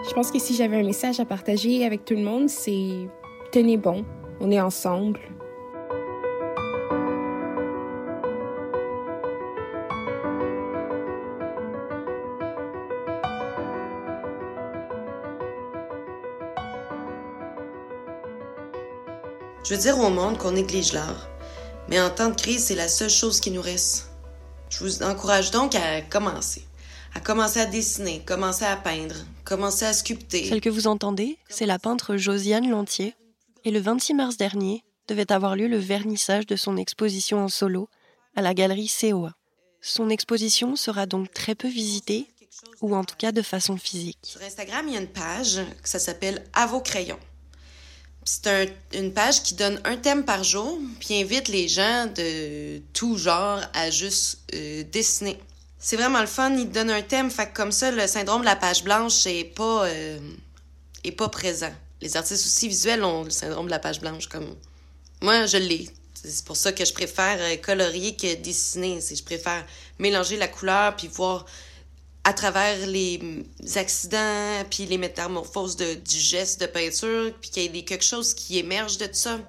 Je pense que si j'avais un message à partager avec tout le monde, c'est tenez bon, on est ensemble. Je veux dire au monde qu'on néglige l'art, mais en temps de crise, c'est la seule chose qui nous reste. Je vous encourage donc à commencer. À commencer à dessiner, commencer à peindre, commencer à sculpter. Celle que vous entendez, c'est la peintre Josiane Lantier. Et le 26 mars dernier, devait avoir lieu le vernissage de son exposition en solo à la galerie COA. Son exposition sera donc très peu visitée, ou en tout cas de façon physique. Sur Instagram, il y a une page qui s'appelle À vos crayons. C'est un, une page qui donne un thème par jour, puis invite les gens de tout genre à juste euh, dessiner. C'est vraiment le fun, il donne un thème, comme ça, le syndrome de la page blanche est pas, euh, est pas présent. Les artistes aussi visuels ont le syndrome de la page blanche, comme moi, je l'ai. C'est pour ça que je préfère euh, colorier que dessiner. Je préfère mélanger la couleur puis voir à travers les accidents puis les métamorphoses de, du geste de peinture puis qu'il y ait quelque chose qui émerge de tout ça.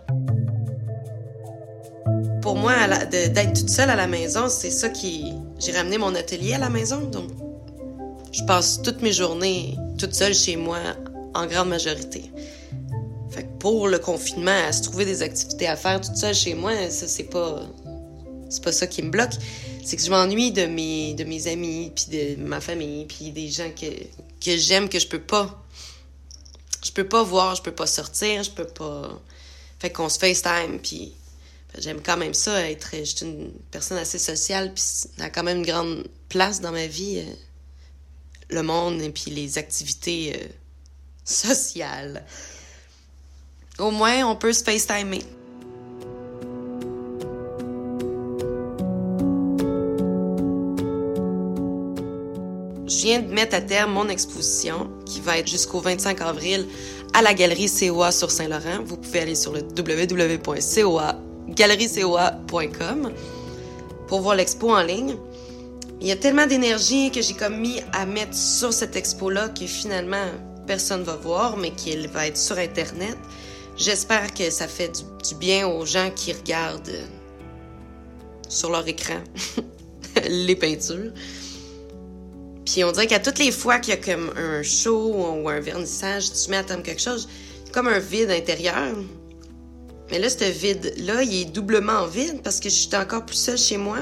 Pour moi, d'être toute seule à la maison, c'est ça qui... J'ai ramené mon atelier à la maison, donc je passe toutes mes journées toute seule chez moi en grande majorité. Fait que pour le confinement, à se trouver des activités à faire toute seule chez moi, ça c'est pas c'est pas ça qui me bloque. C'est que je m'ennuie de mes de mes amis puis de ma famille puis des gens que que j'aime que je peux pas je peux pas voir, je peux pas sortir, je peux pas fait qu'on se FaceTime puis j'aime quand même ça être je suis une personne assez sociale puis ça a quand même une grande place dans ma vie euh, le monde et puis les activités euh, sociales. Au moins, on peut se FaceTimer. Je viens de mettre à terme mon exposition qui va être jusqu'au 25 avril à la galerie COA sur Saint-Laurent. Vous pouvez aller sur le www.coa.galericoa.com pour voir l'expo en ligne. Il y a tellement d'énergie que j'ai comme mis à mettre sur cette expo-là que finalement personne va voir, mais qu'elle va être sur Internet. J'espère que ça fait du, bien aux gens qui regardent sur leur écran les peintures. Puis on dirait qu'à toutes les fois qu'il y a comme un show ou un vernissage, tu mets à terme quelque chose, comme un vide intérieur. Mais là, ce vide-là, il est doublement vide parce que je suis encore plus seule chez moi.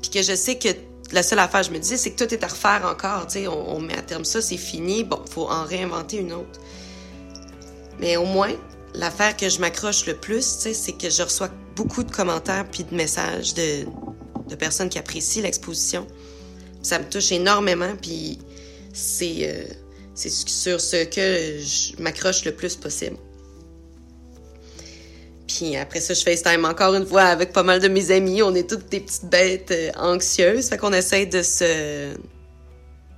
Puis que je sais que la seule affaire, je me disais, c'est que tout est à refaire encore. Tu sais, on, met à terme ça, c'est fini. Bon, faut en réinventer une autre. Mais au moins, l'affaire que je m'accroche le plus, c'est que je reçois beaucoup de commentaires puis de messages de, personnes qui apprécient l'exposition. Ça me touche énormément, puis c'est euh, c'est sur ce que je m'accroche le plus possible. Puis après ça, je FaceTime encore une fois avec pas mal de mes amis. On est toutes des petites bêtes euh, anxieuses. Fait qu'on essaie de se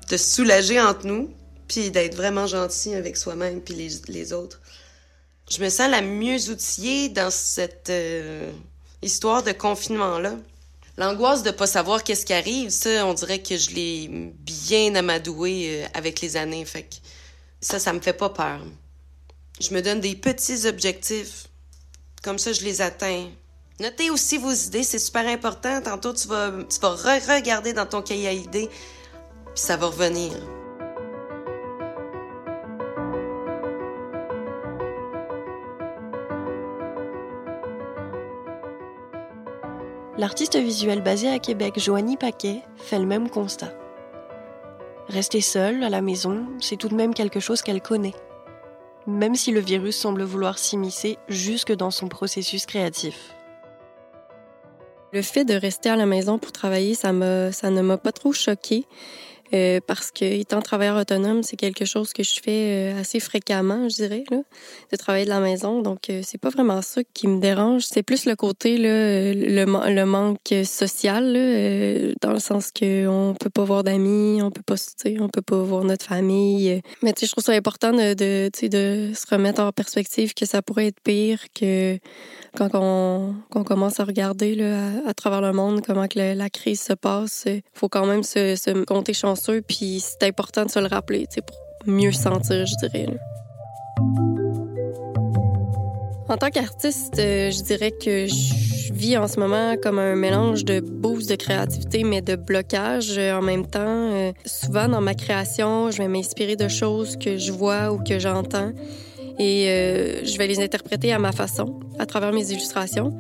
de soulager entre nous, puis d'être vraiment gentil avec soi-même puis les, les, autres. Je me sens la mieux outillée dans cette euh, histoire de confinement-là. L'angoisse de pas savoir qu'est-ce qui arrive, ça, on dirait que je l'ai bien amadoué euh, avec les années. Fait que ça, ça me fait pas peur. Je me donne des petits objectifs. Comme ça, je les atteins. Notez aussi vos idées, c'est super important. Tantôt, tu vas, tu vas re-regarder dans ton cahier à idées, puis ça va revenir. L'artiste visuel basé à Québec, Joanie Paquet, fait le même constat. Rester seule à la maison, c'est tout de même quelque chose qu'elle connaît, même si le virus semble vouloir s'immiscer jusque dans son processus créatif. Le fait de rester à la maison pour travailler, ça, ne m'a pas trop choqué. Euh, parce que étant travailleur autonome, c'est quelque chose que je fais euh, assez fréquemment, je dirais, là, de travailler de la maison. Donc, euh, c'est pas vraiment ça qui me dérange. C'est plus le côté, là, le, le manque social, dans le sens que on peut pas voir d'amis, on peut pas, on peut pas voir notre famille. Mais tu sais, je trouve ça important de, de, de se remettre en perspective que ça pourrait être pire que quand on, on commence à regarder là, à, travers le monde comment que la crise se passe. Il faut quand même se, se compter chanceux puis c'est important de se le rappeler, pour mieux sentir, je dirais. En tant qu'artiste, euh, je dirais que je vis en ce moment comme un mélange de boost de créativité, mais de blocage euh, en même temps. Euh, souvent, dans ma création, je vais m'inspirer de choses que je vois ou que j'entends et je vais les interpréter à ma façon, à travers mes illustrations.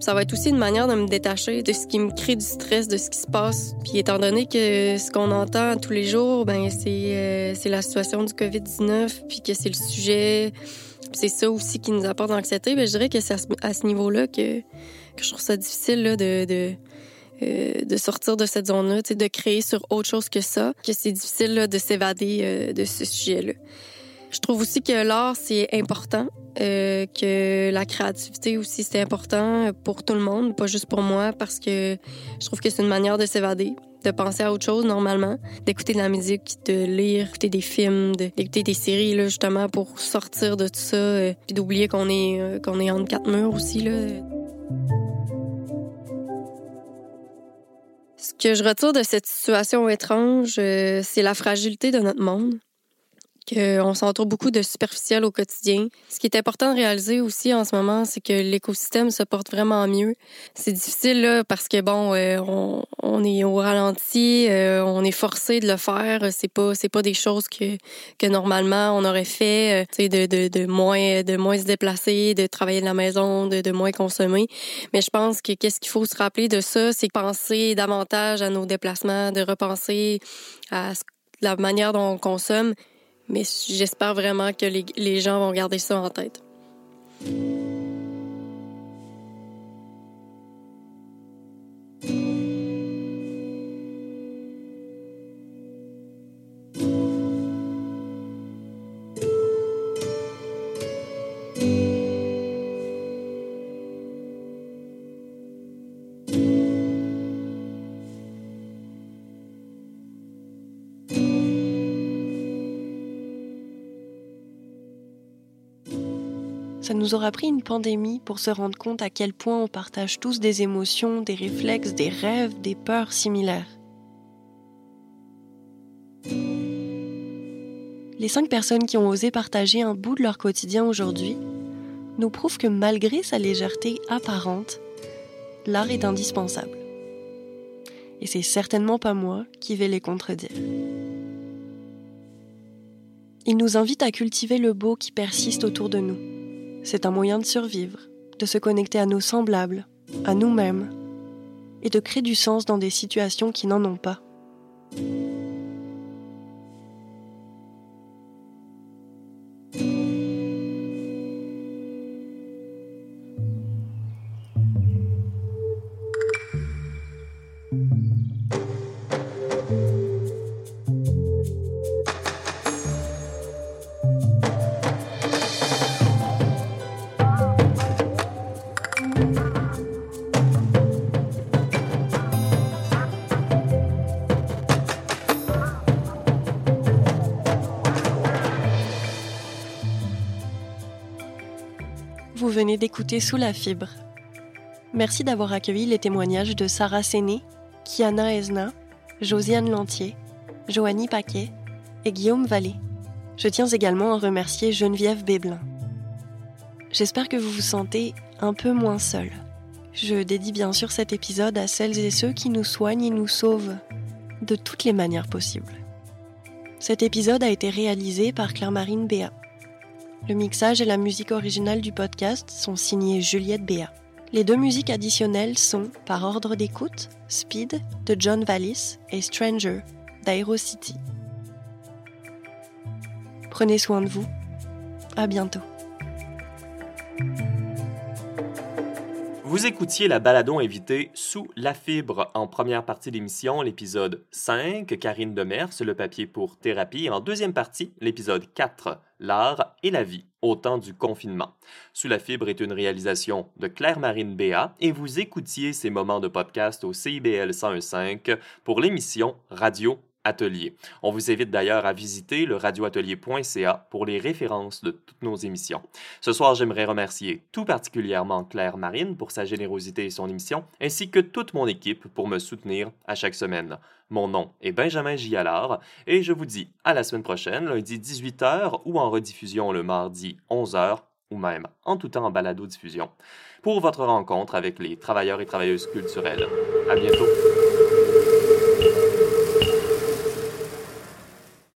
Ça va être aussi une manière de me détacher de ce qui me crée du stress, de ce qui se passe. Puis étant donné que ce qu'on entend tous les jours, ben c'est euh, la situation du Covid-19, puis que c'est le sujet, c'est ça aussi qui nous apporte l'anxiété. Ben je dirais que c'est à ce, niveau-là que, que je trouve ça difficile là, de, de euh, de sortir de cette zone-là, de créer sur autre chose que ça, que c'est difficile là, de s'évader euh, de ce sujet-là. Je trouve aussi que l'art, c'est important, euh, que la créativité aussi, c'est important pour tout le monde, pas juste pour moi, parce que je trouve que c'est une manière de s'évader, de penser à autre chose normalement, d'écouter de la musique, de lire, d'écouter des films, d'écouter des séries, là, justement, pour sortir de tout ça, euh, puis d'oublier qu'on est, euh, qu'on est entre quatre murs aussi. Ce que je retire de cette situation étrange, c'est la fragilité de notre monde qu'on s'entoure beaucoup de superficiel au quotidien. Ce qui est important de réaliser aussi en ce moment, c'est que l'écosystème se porte vraiment mieux. C'est difficile là, parce que bon, euh, on, est au ralenti, euh, on est forcé de le faire. C'est pas c'est pas des choses que que normalement on aurait fait, euh, de, de, de moins de moins se déplacer, de travailler de la maison, de, de moins consommer. Mais je pense que qu'est-ce qu'il faut se rappeler de ça, c'est penser davantage à nos déplacements, de repenser à la manière dont on consomme. Mais j'espère vraiment que les, les gens vont garder ça en tête. Nous aura pris une pandémie pour se rendre compte à quel point on partage tous des émotions, des réflexes, des rêves, des peurs similaires. Les cinq personnes qui ont osé partager un bout de leur quotidien aujourd'hui nous prouvent que malgré sa légèreté apparente, l'art est indispensable. Et c'est certainement pas moi qui vais les contredire. Ils nous invitent à cultiver le beau qui persiste autour de nous c'est un moyen de survivre, de se connecter à nos semblables, à nous-mêmes, et de créer du sens dans des situations qui n'en ont pas. Venez d'écouter Sous la fibre. Merci d'avoir accueilli les témoignages de Sarah Séné, Kiana Esna, Josiane Lantier, Joanie Paquet et Guillaume Vallée. Je tiens également à remercier Geneviève Béblin. J'espère que vous vous sentez un peu moins seul. Je dédie bien sûr cet épisode à celles et ceux qui nous soignent et nous sauvent de toutes les manières possibles. Cet épisode a été réalisé par Claire-Marine Béat. Le mixage et la musique originale du podcast sont signés Juliette Béat. Les deux musiques additionnelles sont, par ordre d'écoute, Speed de John Vallis et Stranger d'Aerocity. Prenez soin de vous. À bientôt. Vous écoutiez la baladon invitée Sous la fibre en première partie d'émission, l'épisode 5, Karine Demers, le papier pour thérapie, en deuxième partie, l'épisode 4, L'art et la vie au temps du confinement. Sous la fibre est une réalisation de Claire-Marine Béat et vous écoutiez ces moments de podcast au CIBL 101.5 pour l'émission Radio Atelier. On vous invite d'ailleurs à visiter le radioatelier.ca pour les références de toutes nos émissions. Ce soir, j'aimerais remercier tout particulièrement Claire Marine pour sa générosité et son émission, ainsi que toute mon équipe pour me soutenir à chaque semaine. Mon nom est Benjamin Gialard et je vous dis à la semaine prochaine, lundi 18h ou en rediffusion le mardi 11h ou même en tout temps en balado-diffusion pour votre rencontre avec les travailleurs et travailleuses culturelles. À bientôt.